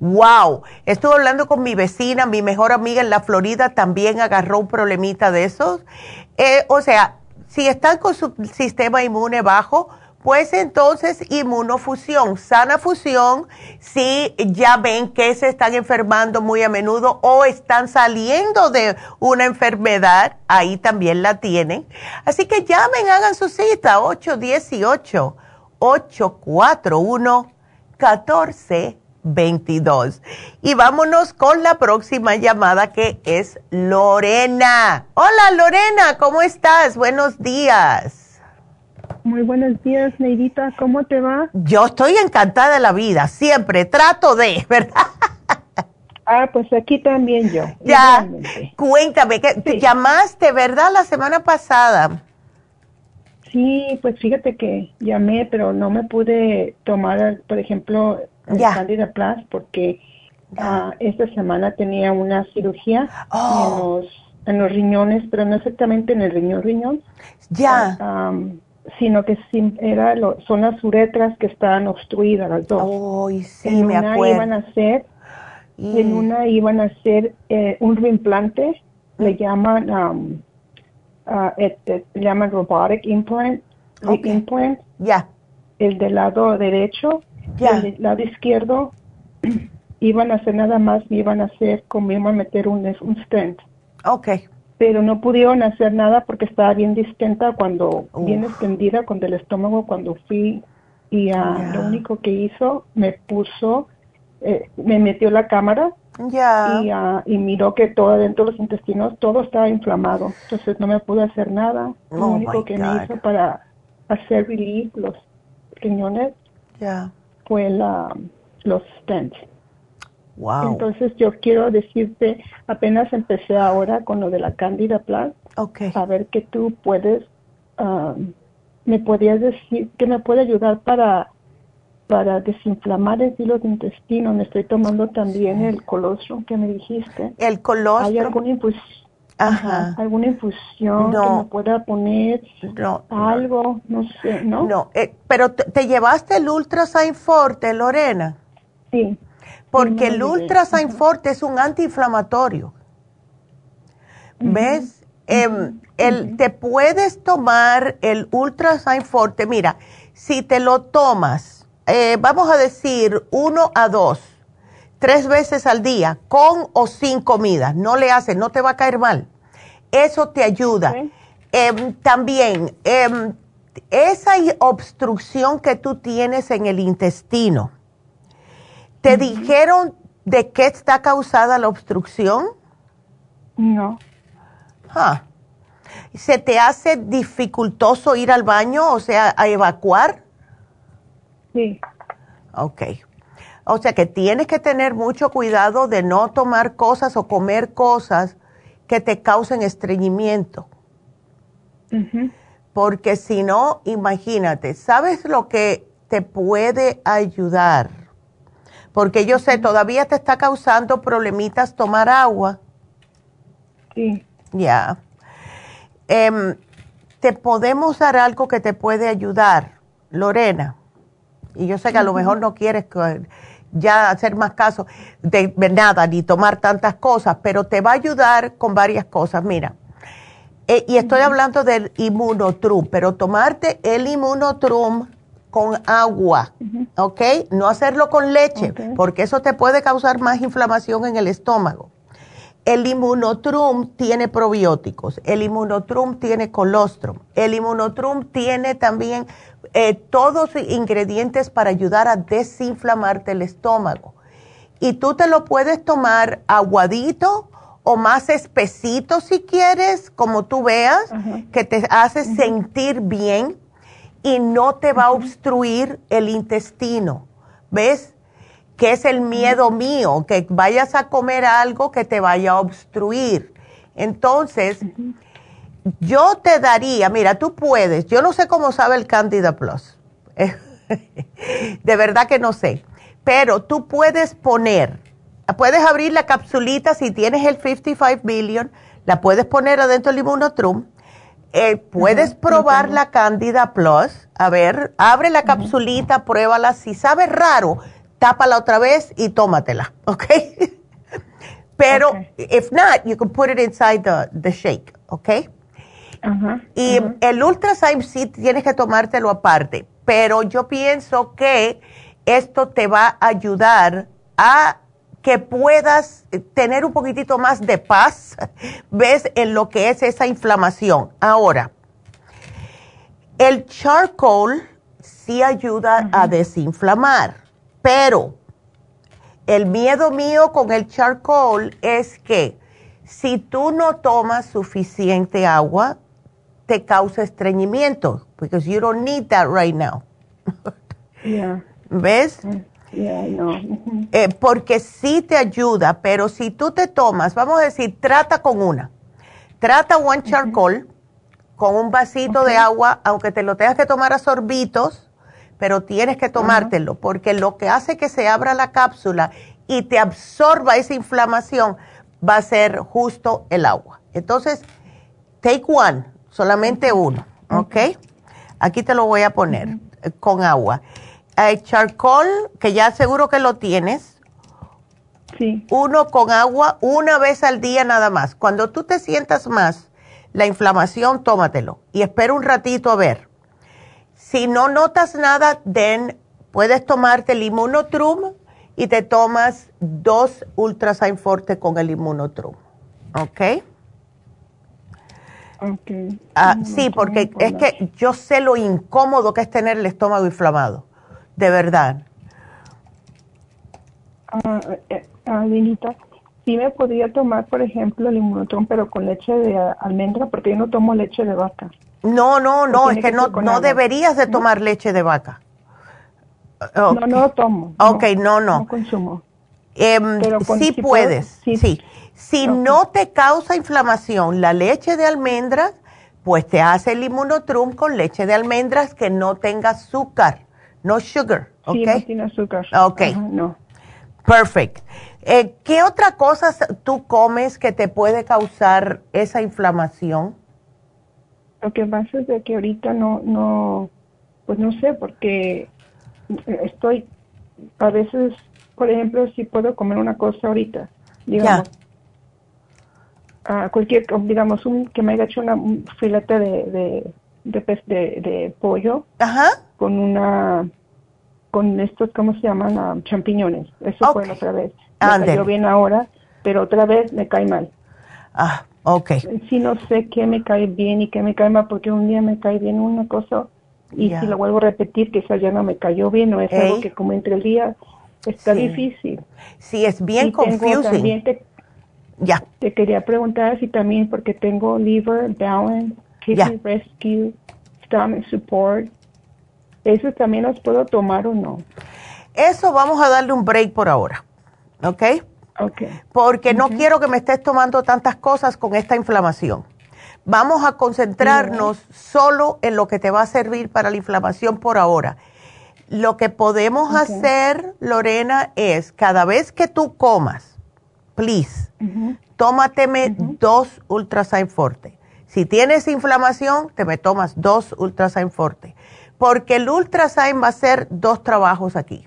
Wow, estuve hablando con mi vecina, mi mejor amiga en la Florida también agarró un problemita de esos. Eh, o sea, si están con su sistema inmune bajo, pues entonces inmunofusión, sana fusión, si ya ven que se están enfermando muy a menudo o están saliendo de una enfermedad, ahí también la tienen. Así que llamen, hagan su cita, 818-841-1422. Y vámonos con la próxima llamada que es Lorena. Hola Lorena, ¿cómo estás? Buenos días. Muy buenos días, Neidita. ¿Cómo te va? Yo estoy encantada de la vida, siempre trato de, ¿verdad? Ah, pues aquí también yo. Ya, cuéntame, que te llamaste, ¿verdad? La semana pasada. Sí, pues fíjate que llamé, pero no me pude tomar, por ejemplo, el Candida Plus porque ah, esta semana tenía una cirugía en, oh. los, en los riñones, pero no exactamente en el riñón riñón. Ya. Ah, sino que era son las uretras que estaban obstruidas las dos. sí, en me una iban a hacer, en una iban a hacer eh, un reimplante, le llaman, um, uh, llaman robotic implant, implant. Ya. El del lado derecho, el del lado izquierdo, iban a hacer nada más, iban a hacer como iban a meter un, un stent. Okay pero no pudieron hacer nada porque estaba bien distinta cuando, bien extendida con el estómago cuando fui y uh, lo único que hizo me puso, eh, me metió la cámara y, uh, y, miró que todo dentro de los intestinos, todo estaba inflamado, entonces no me pude hacer nada, lo oh único que me hizo para hacer relief los riñones fue la, los stents. Entonces yo quiero decirte, apenas empecé ahora con lo de la Candida Plus, a ver que tú puedes, um, me podías decir, que me puede ayudar para para desinflamar el hilo de intestino. Me estoy tomando también el colostrum que me dijiste. El colostrum. ¿Hay alguna infusión? alguna infusión que me pueda poner algo, no sé, ¿no? No, eh, pero te llevaste el Ultrasign Forte, Lorena. Sí. Porque el Ultrasign Forte es un antiinflamatorio. ¿Ves? Em, el, te puedes tomar el Ultrasign Forte. Mira, si te lo tomas, eh, vamos a decir uno a dos, tres veces al día, con o sin comida, no le hace, no te va a caer mal. Eso te ayuda. Em, también, em, esa obstrucción que tú tienes en el intestino, ¿Te dijeron de qué está causada la obstrucción? No. Ah. ¿Se te hace dificultoso ir al baño, o sea, a evacuar? Sí. Ok. O sea que tienes que tener mucho cuidado de no tomar cosas o comer cosas que te causen estreñimiento. Porque si no, imagínate, ¿sabes lo que te puede ayudar. Porque yo sé, todavía te está causando problemitas tomar agua. Sí. Ya. Em, te podemos dar algo que te puede ayudar, Lorena. Y yo sé que a lo mejor no quieres ya hacer más caso de nada ni tomar tantas cosas, pero te va a ayudar con varias cosas. Mira, eh, y estoy hablando del inmunotrum, pero tomarte el inmunotrum con agua, ¿ok? No hacerlo con leche, porque eso te puede causar más inflamación en el estómago. El inmunotrum tiene probióticos, el inmunotrum tiene colostrum, el inmunotrum tiene también eh, todos los ingredientes para ayudar a desinflamarte el estómago. Y tú te lo puedes tomar aguadito o más espesito si quieres, como tú veas, que te hace sentir bien y no te va a obstruir el intestino. ¿Ves? que es el miedo mío, que vayas a comer algo que te vaya a obstruir. Entonces, yo te daría, mira, tú puedes, yo no sé cómo sabe el Candida Plus, de verdad que no sé, pero tú puedes poner, puedes abrir la capsulita si tienes el 55 billion, la puedes poner adentro del inmunotrum, eh, puedes probar la Candida Plus, a ver, abre la capsulita, pruébala, si sabe raro, tápala otra vez y tómatela, ¿ok? Pero, if not, you can put it inside the, shake, ¿ok? y el Ultrasign sí tienes que tomártelo aparte, pero yo pienso que esto te va a ayudar a que puedas tener un poquitito más de paz, ves, en lo que es esa inflamación. Ahora, el charcoal sí ayuda a desinflamar pero el miedo mío con el charcoal es que si tú no tomas suficiente agua, te causa estreñimiento, because you don't need that right now. ¿Ves? Yeah, no. Eh, porque sí te ayuda, pero si tú te tomas, vamos a decir, trata con una. Trata one charcoal con un vasito de agua, aunque te lo tengas que tomar a sorbitos, pero tienes que tomártelo porque lo que hace que se abra la cápsula y te absorba esa inflamación va a ser justo el agua. Entonces, take one, solamente uno, ¿ok? Aquí te lo voy a poner eh, con agua. Hay charcoal, que ya seguro que lo tienes. Sí. Uno con agua una vez al día nada más. Cuando tú te sientas más la inflamación, tómatelo y espera un ratito a ver si no notas nada, then puedes tomarte el inmunotrum y te tomas dos Ultrasign Forte con el inmunotrum. ¿Ok? Ok. Ah, sí, porque es que yo sé lo incómodo que es tener el estómago inflamado. De verdad. Ah, eh, sí me podría tomar, por ejemplo, el inmunotrum, pero con leche de almendra, porque yo no tomo leche de vaca. No, no, no, es que, no, no deberías de tomar leche de vaca. No, no tomo. Ok, no, no. No consumo. Em, sí puedes, sí. Si no te causa inflamación la leche de almendras, pues te hace el inmunotrum con leche de almendras que no tenga azúcar, no sugar, ¿ok? Sí, no tiene azúcar. Ok. no. Perfect. Eh, ¿Qué otra cosa tú comes que te puede causar esa inflamación? Lo que pasa es de que ahorita no, no, pues no sé, porque estoy, a veces, por ejemplo, si puedo comer una cosa ahorita, digamos, cualquier, digamos, un, que me haya hecho una, un filete de, de, de, pollo con una, con estos, ¿cómo se llaman? Ah, champiñones. Eso fue otra vez. Me cayó bien ahora, pero otra vez me cae mal. Ah, Ok. Sí, no sé qué me cae bien y qué me cae mal, porque un día me cae bien una cosa y si lo vuelvo a repetir, que esa ya no me cayó bien, o es algo que como entre el día está difícil. Sí, es bien confusing. te, ya. Te quería preguntar si también, porque tengo liver balance, kidney rescue, stomach support, ¿eso también los puedo tomar o no? Eso vamos a darle un break por ahora, ¿ok? Porque no quiero que me estés tomando tantas cosas con esta inflamación. Vamos a concentrarnos solo en lo que te va a servir para la inflamación por ahora. Lo que podemos hacer, Lorena, es cada vez que tú comas, please, tómateme dos Ultrasign Forte. Si tienes inflamación, te me tomas dos Ultrasign Forte. Porque el Ultrasign va a hacer dos trabajos aquí.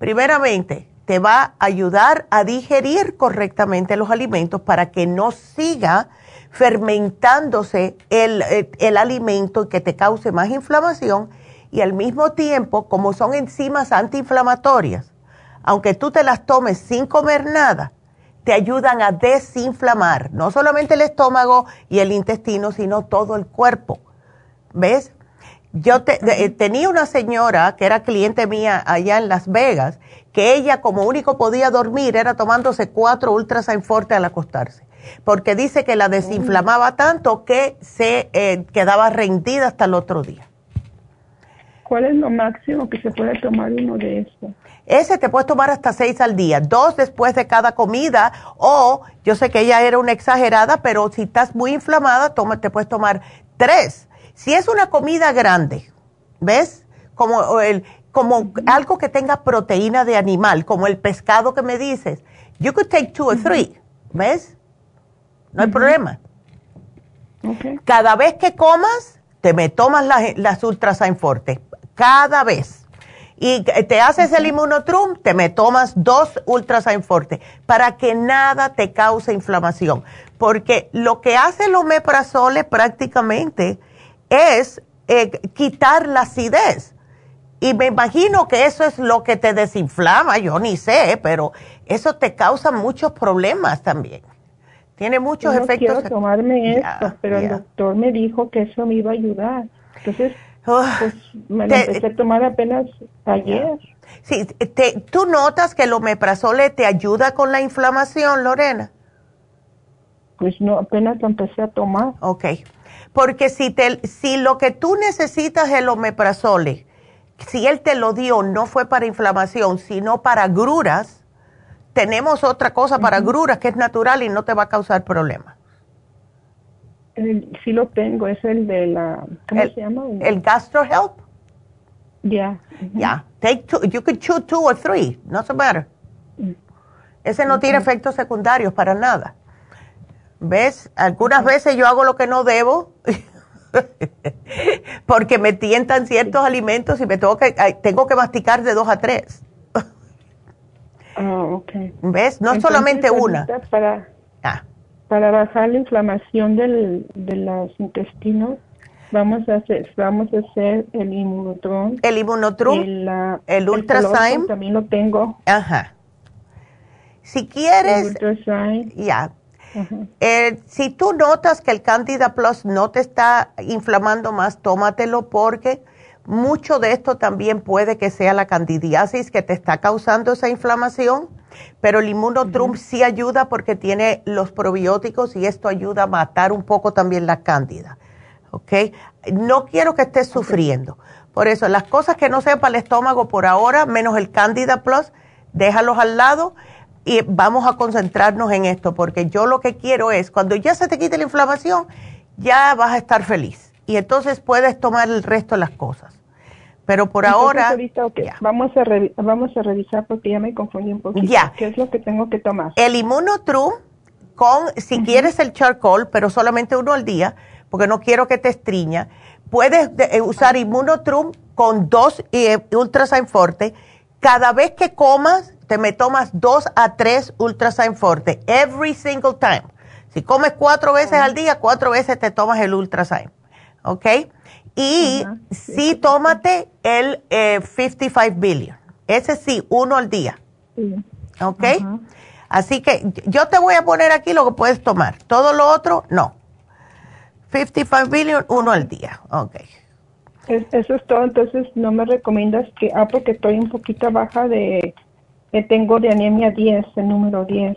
Primeramente, te va a ayudar a digerir correctamente los alimentos para que no siga fermentándose el, el, el alimento y que te cause más inflamación y al mismo tiempo, como son enzimas antiinflamatorias, aunque tú te las tomes sin comer nada, te ayudan a desinflamar, no solamente el estómago y el intestino, sino todo el cuerpo. ¿Ves? Yo eh, tenía una señora que era cliente mía allá en Las Vegas, que ella como único podía dormir era tomándose cuatro Ultrasign Forte al acostarse, porque dice que la desinflamaba tanto que se eh, quedaba rendida hasta el otro día. ¿Cuál es lo máximo que se puede tomar uno de estos? Ese te puedes tomar hasta seis al día, dos después de cada comida, o yo sé que ella era una exagerada, pero si estás muy inflamada, toma, te puedes tomar tres. Si es una comida grande, ¿ves? Como, el, como algo que tenga proteína de animal, como el pescado que me dices, you could take two or three, ¿ves? No hay problema. Cada vez que comas, te me tomas las, las Ultrasign Forte cada vez. Y te haces el inmunotrum, te me tomas dos Ultrasign Forte para que nada te cause inflamación. Porque lo que hace el omeprazole prácticamente es eh, quitar la acidez. Y me imagino que eso es lo que te desinflama, yo ni sé, pero eso te causa muchos problemas también. Tiene muchos yo no efectos. Quiero tomarme esto, pero el doctor me dijo que eso me iba a ayudar. Entonces, pues me lo empecé a tomar apenas ayer. Sí, te, ¿tú notas que el omeprazole te ayuda con la inflamación, Lorena? Pues no, apenas lo empecé a tomar. Ok, porque si, te, si lo que tú necesitas es el omeprazole, si él te lo dio no fue para inflamación, sino para gruras, tenemos otra cosa para gruras que es natural y no te va a causar problemas sí lo tengo, es el de la, ¿cómo se llama? El Gastro Help. Ya. Ya. Take two, you could choose two or three, no se matter. Mm. Ese no tiene efectos secundarios para nada. ¿Ves? Algunas veces yo hago lo que no debo porque me tientan ciertos alimentos y me tengo que, tengo que masticar de dos a tres. Ah, okay. ¿Ves? No solamente una. Para, ah para bajar la inflamación del, de los intestinos, vamos a hacer, vamos a hacer el inmunotron. El inmunotron, el, el ultrasign. También lo tengo. Ajá. Si quieres, ya. Eh, si tú notas que el Candida Plus no te está inflamando más, tómatelo porque mucho de esto también puede que sea la candidiasis que te está causando esa inflamación pero el inmunotrum sí ayuda porque tiene los probióticos y esto ayuda a matar un poco también la cándida. ¿Ok? No quiero que estés sufriendo. Por eso, las cosas que no sean para el estómago por ahora, menos el Candida Plus, déjalos al lado y vamos a concentrarnos en esto, porque yo lo que quiero es, cuando ya se te quite la inflamación, ya vas a estar feliz. Y entonces puedes tomar el resto de las cosas. Pero por ahora... vamos, a vamos a revisar porque ya me confundí un poquito. Ya. ¿Qué es lo que tengo que tomar? El Immunotrum con, si quieres el charcoal, pero solamente uno al día, porque no quiero que te estriña. Puedes eh, usar Immunotrum con dos eh, Ultrasign Forte. Cada vez que comas, te me tomas dos a tres Ultrasign Forte. Every single time. Si comes cuatro veces al día, cuatro veces te tomas el Ultrasign. ¿Ok? Y sí, tómate el 55 eh, billion. Ese sí, uno al día. ¿Ok? Así que yo te voy a poner aquí lo que puedes tomar. Todo lo otro, no. 55 billion, uno al día. Ok. eso es todo. Entonces, no me recomiendas que, ah, porque estoy un poquito baja de, que tengo de anemia 10, el número 10.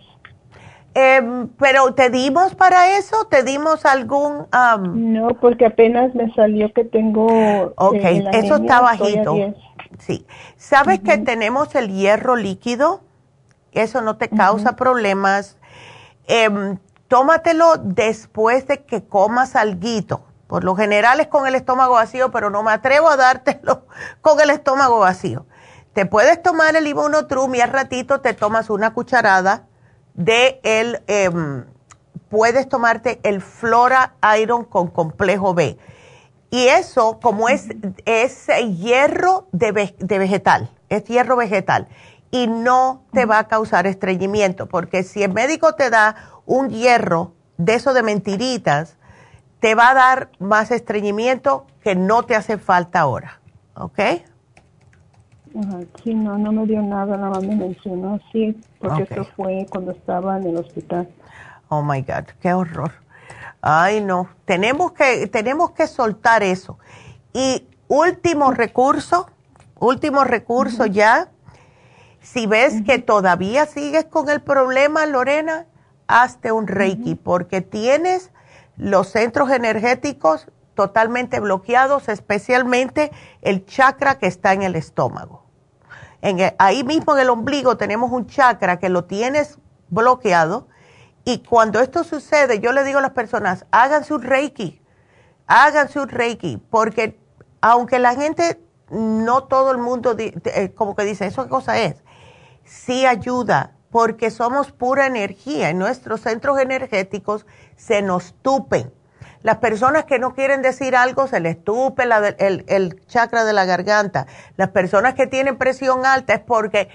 Eh, pero te dimos para eso, te dimos algún... no, porque apenas me salió que tengo... Ok, eh, eso está bajito. Sí. ¿Sabes que tenemos el hierro líquido? Eso no te causa problemas. Eh, tómatelo después de que comas alguito, Por lo general es con el estómago vacío, pero no me atrevo a dártelo con el estómago vacío. Te puedes tomar el Trum y al ratito te tomas una cucharada de el, em, puedes tomarte el Flora Iron con complejo B. Y eso, como es, es hierro de, de vegetal, es hierro vegetal y no te va a causar estreñimiento, porque si el médico te da un hierro de eso de mentiritas, te va a dar más estreñimiento que no te hace falta ahora, ¿ok? Sí, no, no me dio nada, nada más me mencionó sí, porque esto fue cuando estaba en el hospital. Oh my God, qué horror. Ay, no, tenemos que, tenemos que soltar eso. Y último recurso, último recurso ya, si ves que todavía sigues con el problema, Lorena, hazte un Reiki, porque tienes los centros energéticos totalmente bloqueados, especialmente el chakra que está en el estómago. En ahí mismo en el ombligo tenemos un chakra que lo tienes bloqueado y cuando esto sucede, yo le digo a las personas, háganse un Reiki, háganse un Reiki, porque aunque la gente, no todo el mundo eh, como que dice, ¿eso qué cosa es? sí ayuda porque somos pura energía y nuestros centros energéticos se nos tupen. Las personas que no quieren decir algo se les tupe el, el, chakra de la garganta. Las personas que tienen presión alta es porque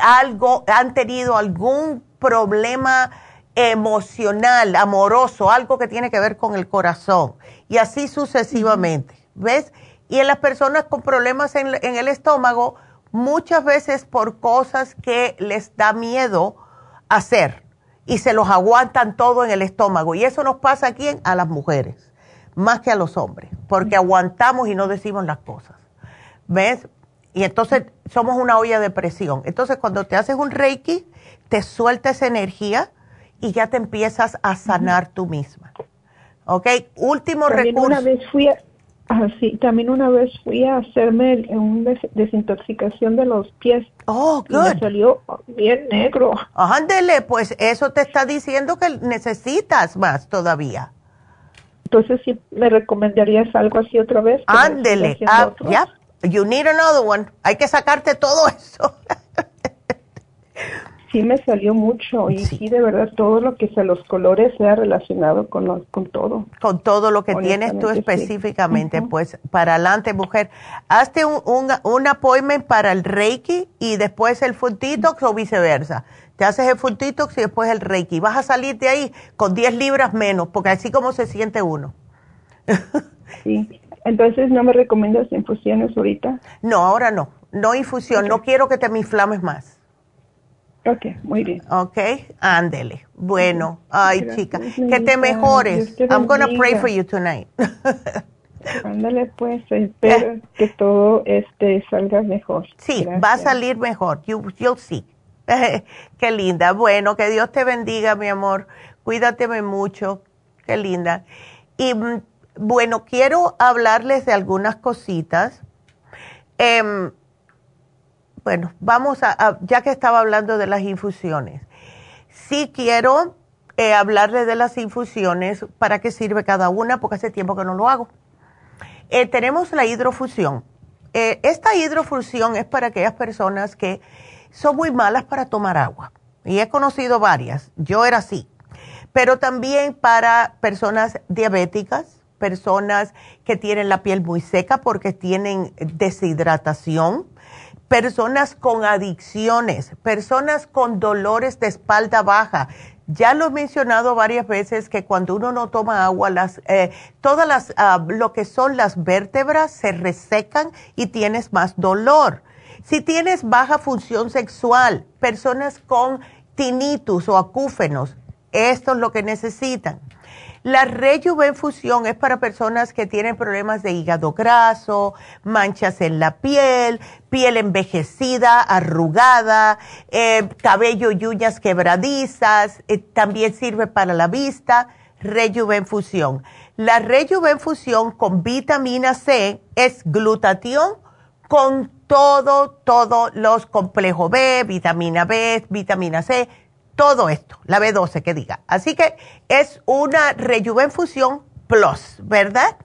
algo han tenido algún problema emocional, amoroso, algo que tiene que ver con el corazón y así sucesivamente. ¿Ves? Y en las personas con problemas en, en el estómago, muchas veces por cosas que les da miedo hacer y se los aguantan todo en el estómago. Y eso nos pasa aquí a las mujeres, más que a los hombres, porque aguantamos y no decimos las cosas. ¿Ves? Y entonces somos una olla de presión. Entonces cuando te haces un reiki, te suelta esa energía y ya te empiezas a sanar tú misma. ¿Ok? Último recurso. Una vez fui Ah, sí, también una vez fui a hacerme una desintoxicación de los pies. Oh, good. Y me salió bien negro. Ándele, pues eso te está diciendo que necesitas más todavía. Entonces, ¿sí me recomendarías algo así otra vez? Ándele, ah, ya, you need another one. Hay que sacarte todo eso. sí me salió mucho y sí. de verdad todo lo que sea los colores sea relacionado con con todo. Con todo lo que tienes tú específicamente, pues para adelante mujer. Hazte un, un, un, appointment para el Reiki y después el Food Detox o viceversa. Te haces el Food Detox y después el Reiki. Vas a salir de ahí con 10 libras menos, porque así como se siente uno. sí. Entonces, ¿no me recomiendas infusiones ahorita? No, ahora no. No infusión. No quiero que te me inflames más. Ok, muy bien. Ok, ándele. Bueno, ay chica, que te mejores. I'm going to pray for you tonight. Ándale pues, espero que todo este salga mejor. Sí, va a salir mejor. You, you'll see. Qué linda. Bueno, que Dios te bendiga, mi amor. Cuídateme mucho. Qué linda. Y mm, bueno, quiero hablarles de algunas cositas. Eh, bueno, vamos a, ya que estaba hablando de las infusiones, sí quiero eh, hablarle de las infusiones, para qué sirve cada una, porque hace tiempo que no lo hago. Eh, tenemos la hidrofusión. Eh, esta hidrofusión es para aquellas personas que son muy malas para tomar agua. Y he conocido varias, yo era así. Pero también para personas diabéticas, personas que tienen la piel muy seca porque tienen deshidratación, personas con adicciones, personas con dolores de espalda baja. Ya lo he mencionado varias veces que cuando uno no toma agua, las, eh, todas las, ah, lo que son las vértebras se resecan y tienes más dolor. Si tienes baja función sexual, personas con tinnitus o acúfenos, esto es lo que necesitan. La rejuvenfusión es para personas que tienen problemas de hígado graso, manchas en la piel, piel envejecida, arrugada, eh, cabello y uñas quebradizas. Eh, también sirve para la vista. Rejuvenfusión. La rejuvenfusión con vitamina C es glutatión con todo, todos los complejos B, vitamina B, vitamina C todo esto, la B12 que diga. Así que es una Rejuvenfusión Plus, ¿verdad?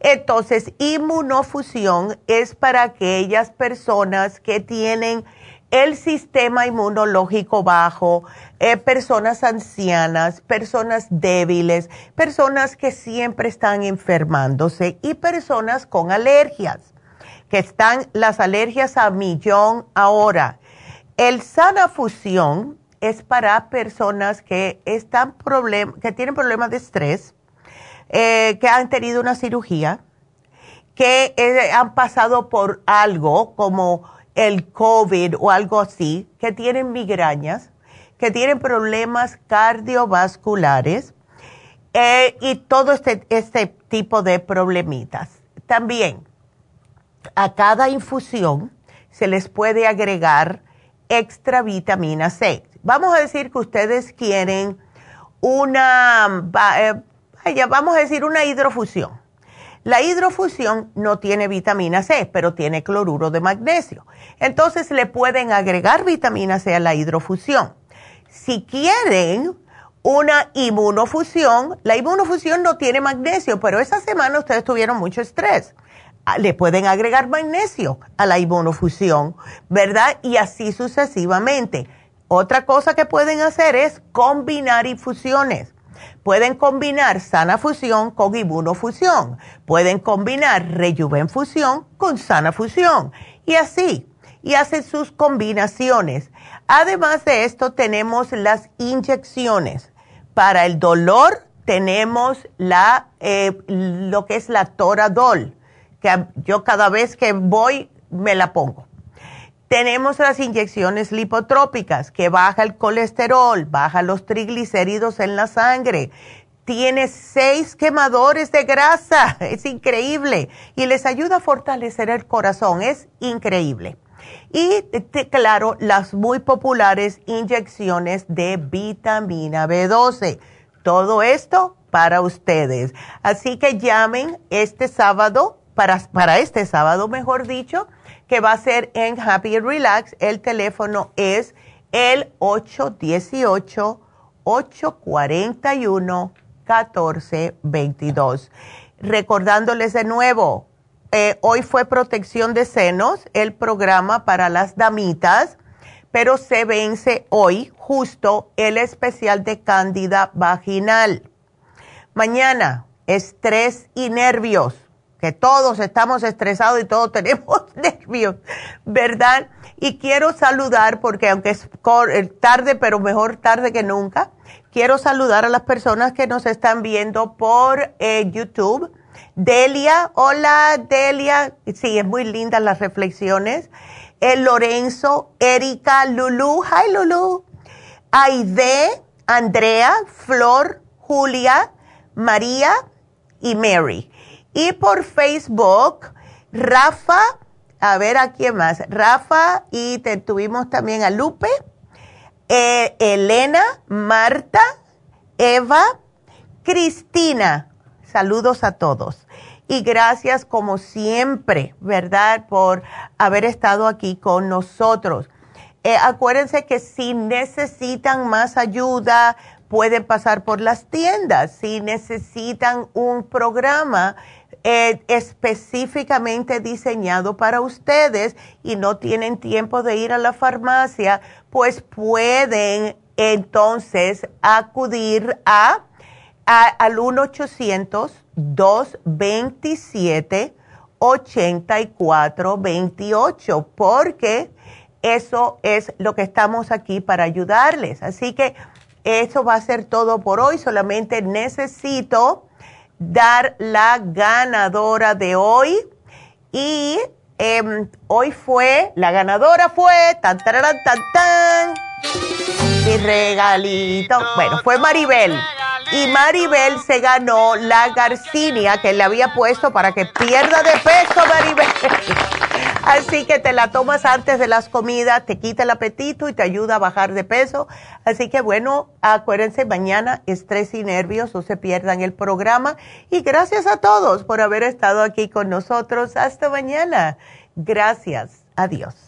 Entonces, inmunofusión es para aquellas personas que tienen el sistema inmunológico bajo, eh, personas ancianas, personas débiles, personas que siempre están enfermándose y personas con alergias, que están las alergias a millón ahora. El sana fusión es para personas que, están que tienen problemas de estrés, eh, que han tenido una cirugía, que eh, han pasado por algo como el COVID o algo así, que tienen migrañas, que tienen problemas cardiovasculares eh, y todo este, este tipo de problemitas. También a cada infusión se les puede agregar extra vitamina C. Vamos a decir que ustedes quieren una, eh, vamos a decir una hidrofusión. La hidrofusión no tiene vitamina C, pero tiene cloruro de magnesio. Entonces le pueden agregar vitamina C a la hidrofusión. Si quieren una inmunofusión, la inmunofusión no tiene magnesio, pero esa semana ustedes tuvieron mucho estrés. Ah, le pueden agregar magnesio a la inmunofusión, ¿verdad? Y así sucesivamente. Otra cosa que pueden hacer es combinar infusiones. Pueden combinar sana fusión con inmunofusión. Pueden combinar rejuvenfusión con sana fusión. Y así. Y hacen sus combinaciones. Además de esto, tenemos las inyecciones. Para el dolor, tenemos la, eh, lo que es la Toradol, que yo cada vez que voy me la pongo. Tenemos las inyecciones lipotrópicas, que baja el colesterol, baja los triglicéridos en la sangre. Tiene seis quemadores de grasa, es increíble. Y les ayuda a fortalecer el corazón, es increíble. Y claro, las muy populares inyecciones de vitamina B12. Todo esto para ustedes. Así que llamen este sábado, para, para este sábado mejor dicho, que va a ser en Happy Relax. El teléfono es el 818-841-1422. Recordándoles de nuevo, eh, hoy fue protección de senos, el programa para las damitas, pero se vence hoy justo el especial de cándida vaginal. Mañana, estrés y nervios que todos estamos estresados y todos tenemos nervios, ¿verdad? Y quiero saludar, porque aunque es eh, tarde, pero mejor tarde que nunca, quiero saludar a las personas que nos están viendo por eh, YouTube. Delia, hola Delia, sí, es muy lindas las reflexiones. El Lorenzo, Erika, Lulu, hi Lulu. Aide, Andrea, Flor, Julia, María y Mary. Y por Facebook, Rafa, a ver a quién más, Rafa y te tuvimos también a Lupe, eh, Elena, Marta, Eva, Cristina. Saludos a todos. Y gracias como siempre, ¿verdad? Por haber estado aquí con nosotros. Eh, acuérdense que si necesitan más ayuda, pueden pasar por las tiendas. Si necesitan un programa, específicamente diseñado para ustedes y no tienen tiempo de ir a la farmacia, pues pueden entonces acudir a, al 1-800-227-8428 porque eso es lo que estamos aquí para ayudarles. Así que eso va a ser todo por hoy. Solamente necesito dar la ganadora de hoy. Y em, hoy fue, la ganadora fue, tan, tan, tan, tan, mi regalito. Bueno, fue Maribel. Y Maribel se ganó la Garcinia que le había puesto para que pierda de peso, Maribel. Así que te la tomas antes de las comidas, te quita el apetito y te ayuda a bajar de peso. Así que bueno, acuérdense, mañana estrés y nervios, no se pierdan el programa. Y gracias a todos por haber estado aquí con nosotros. Hasta mañana. Gracias. Adiós.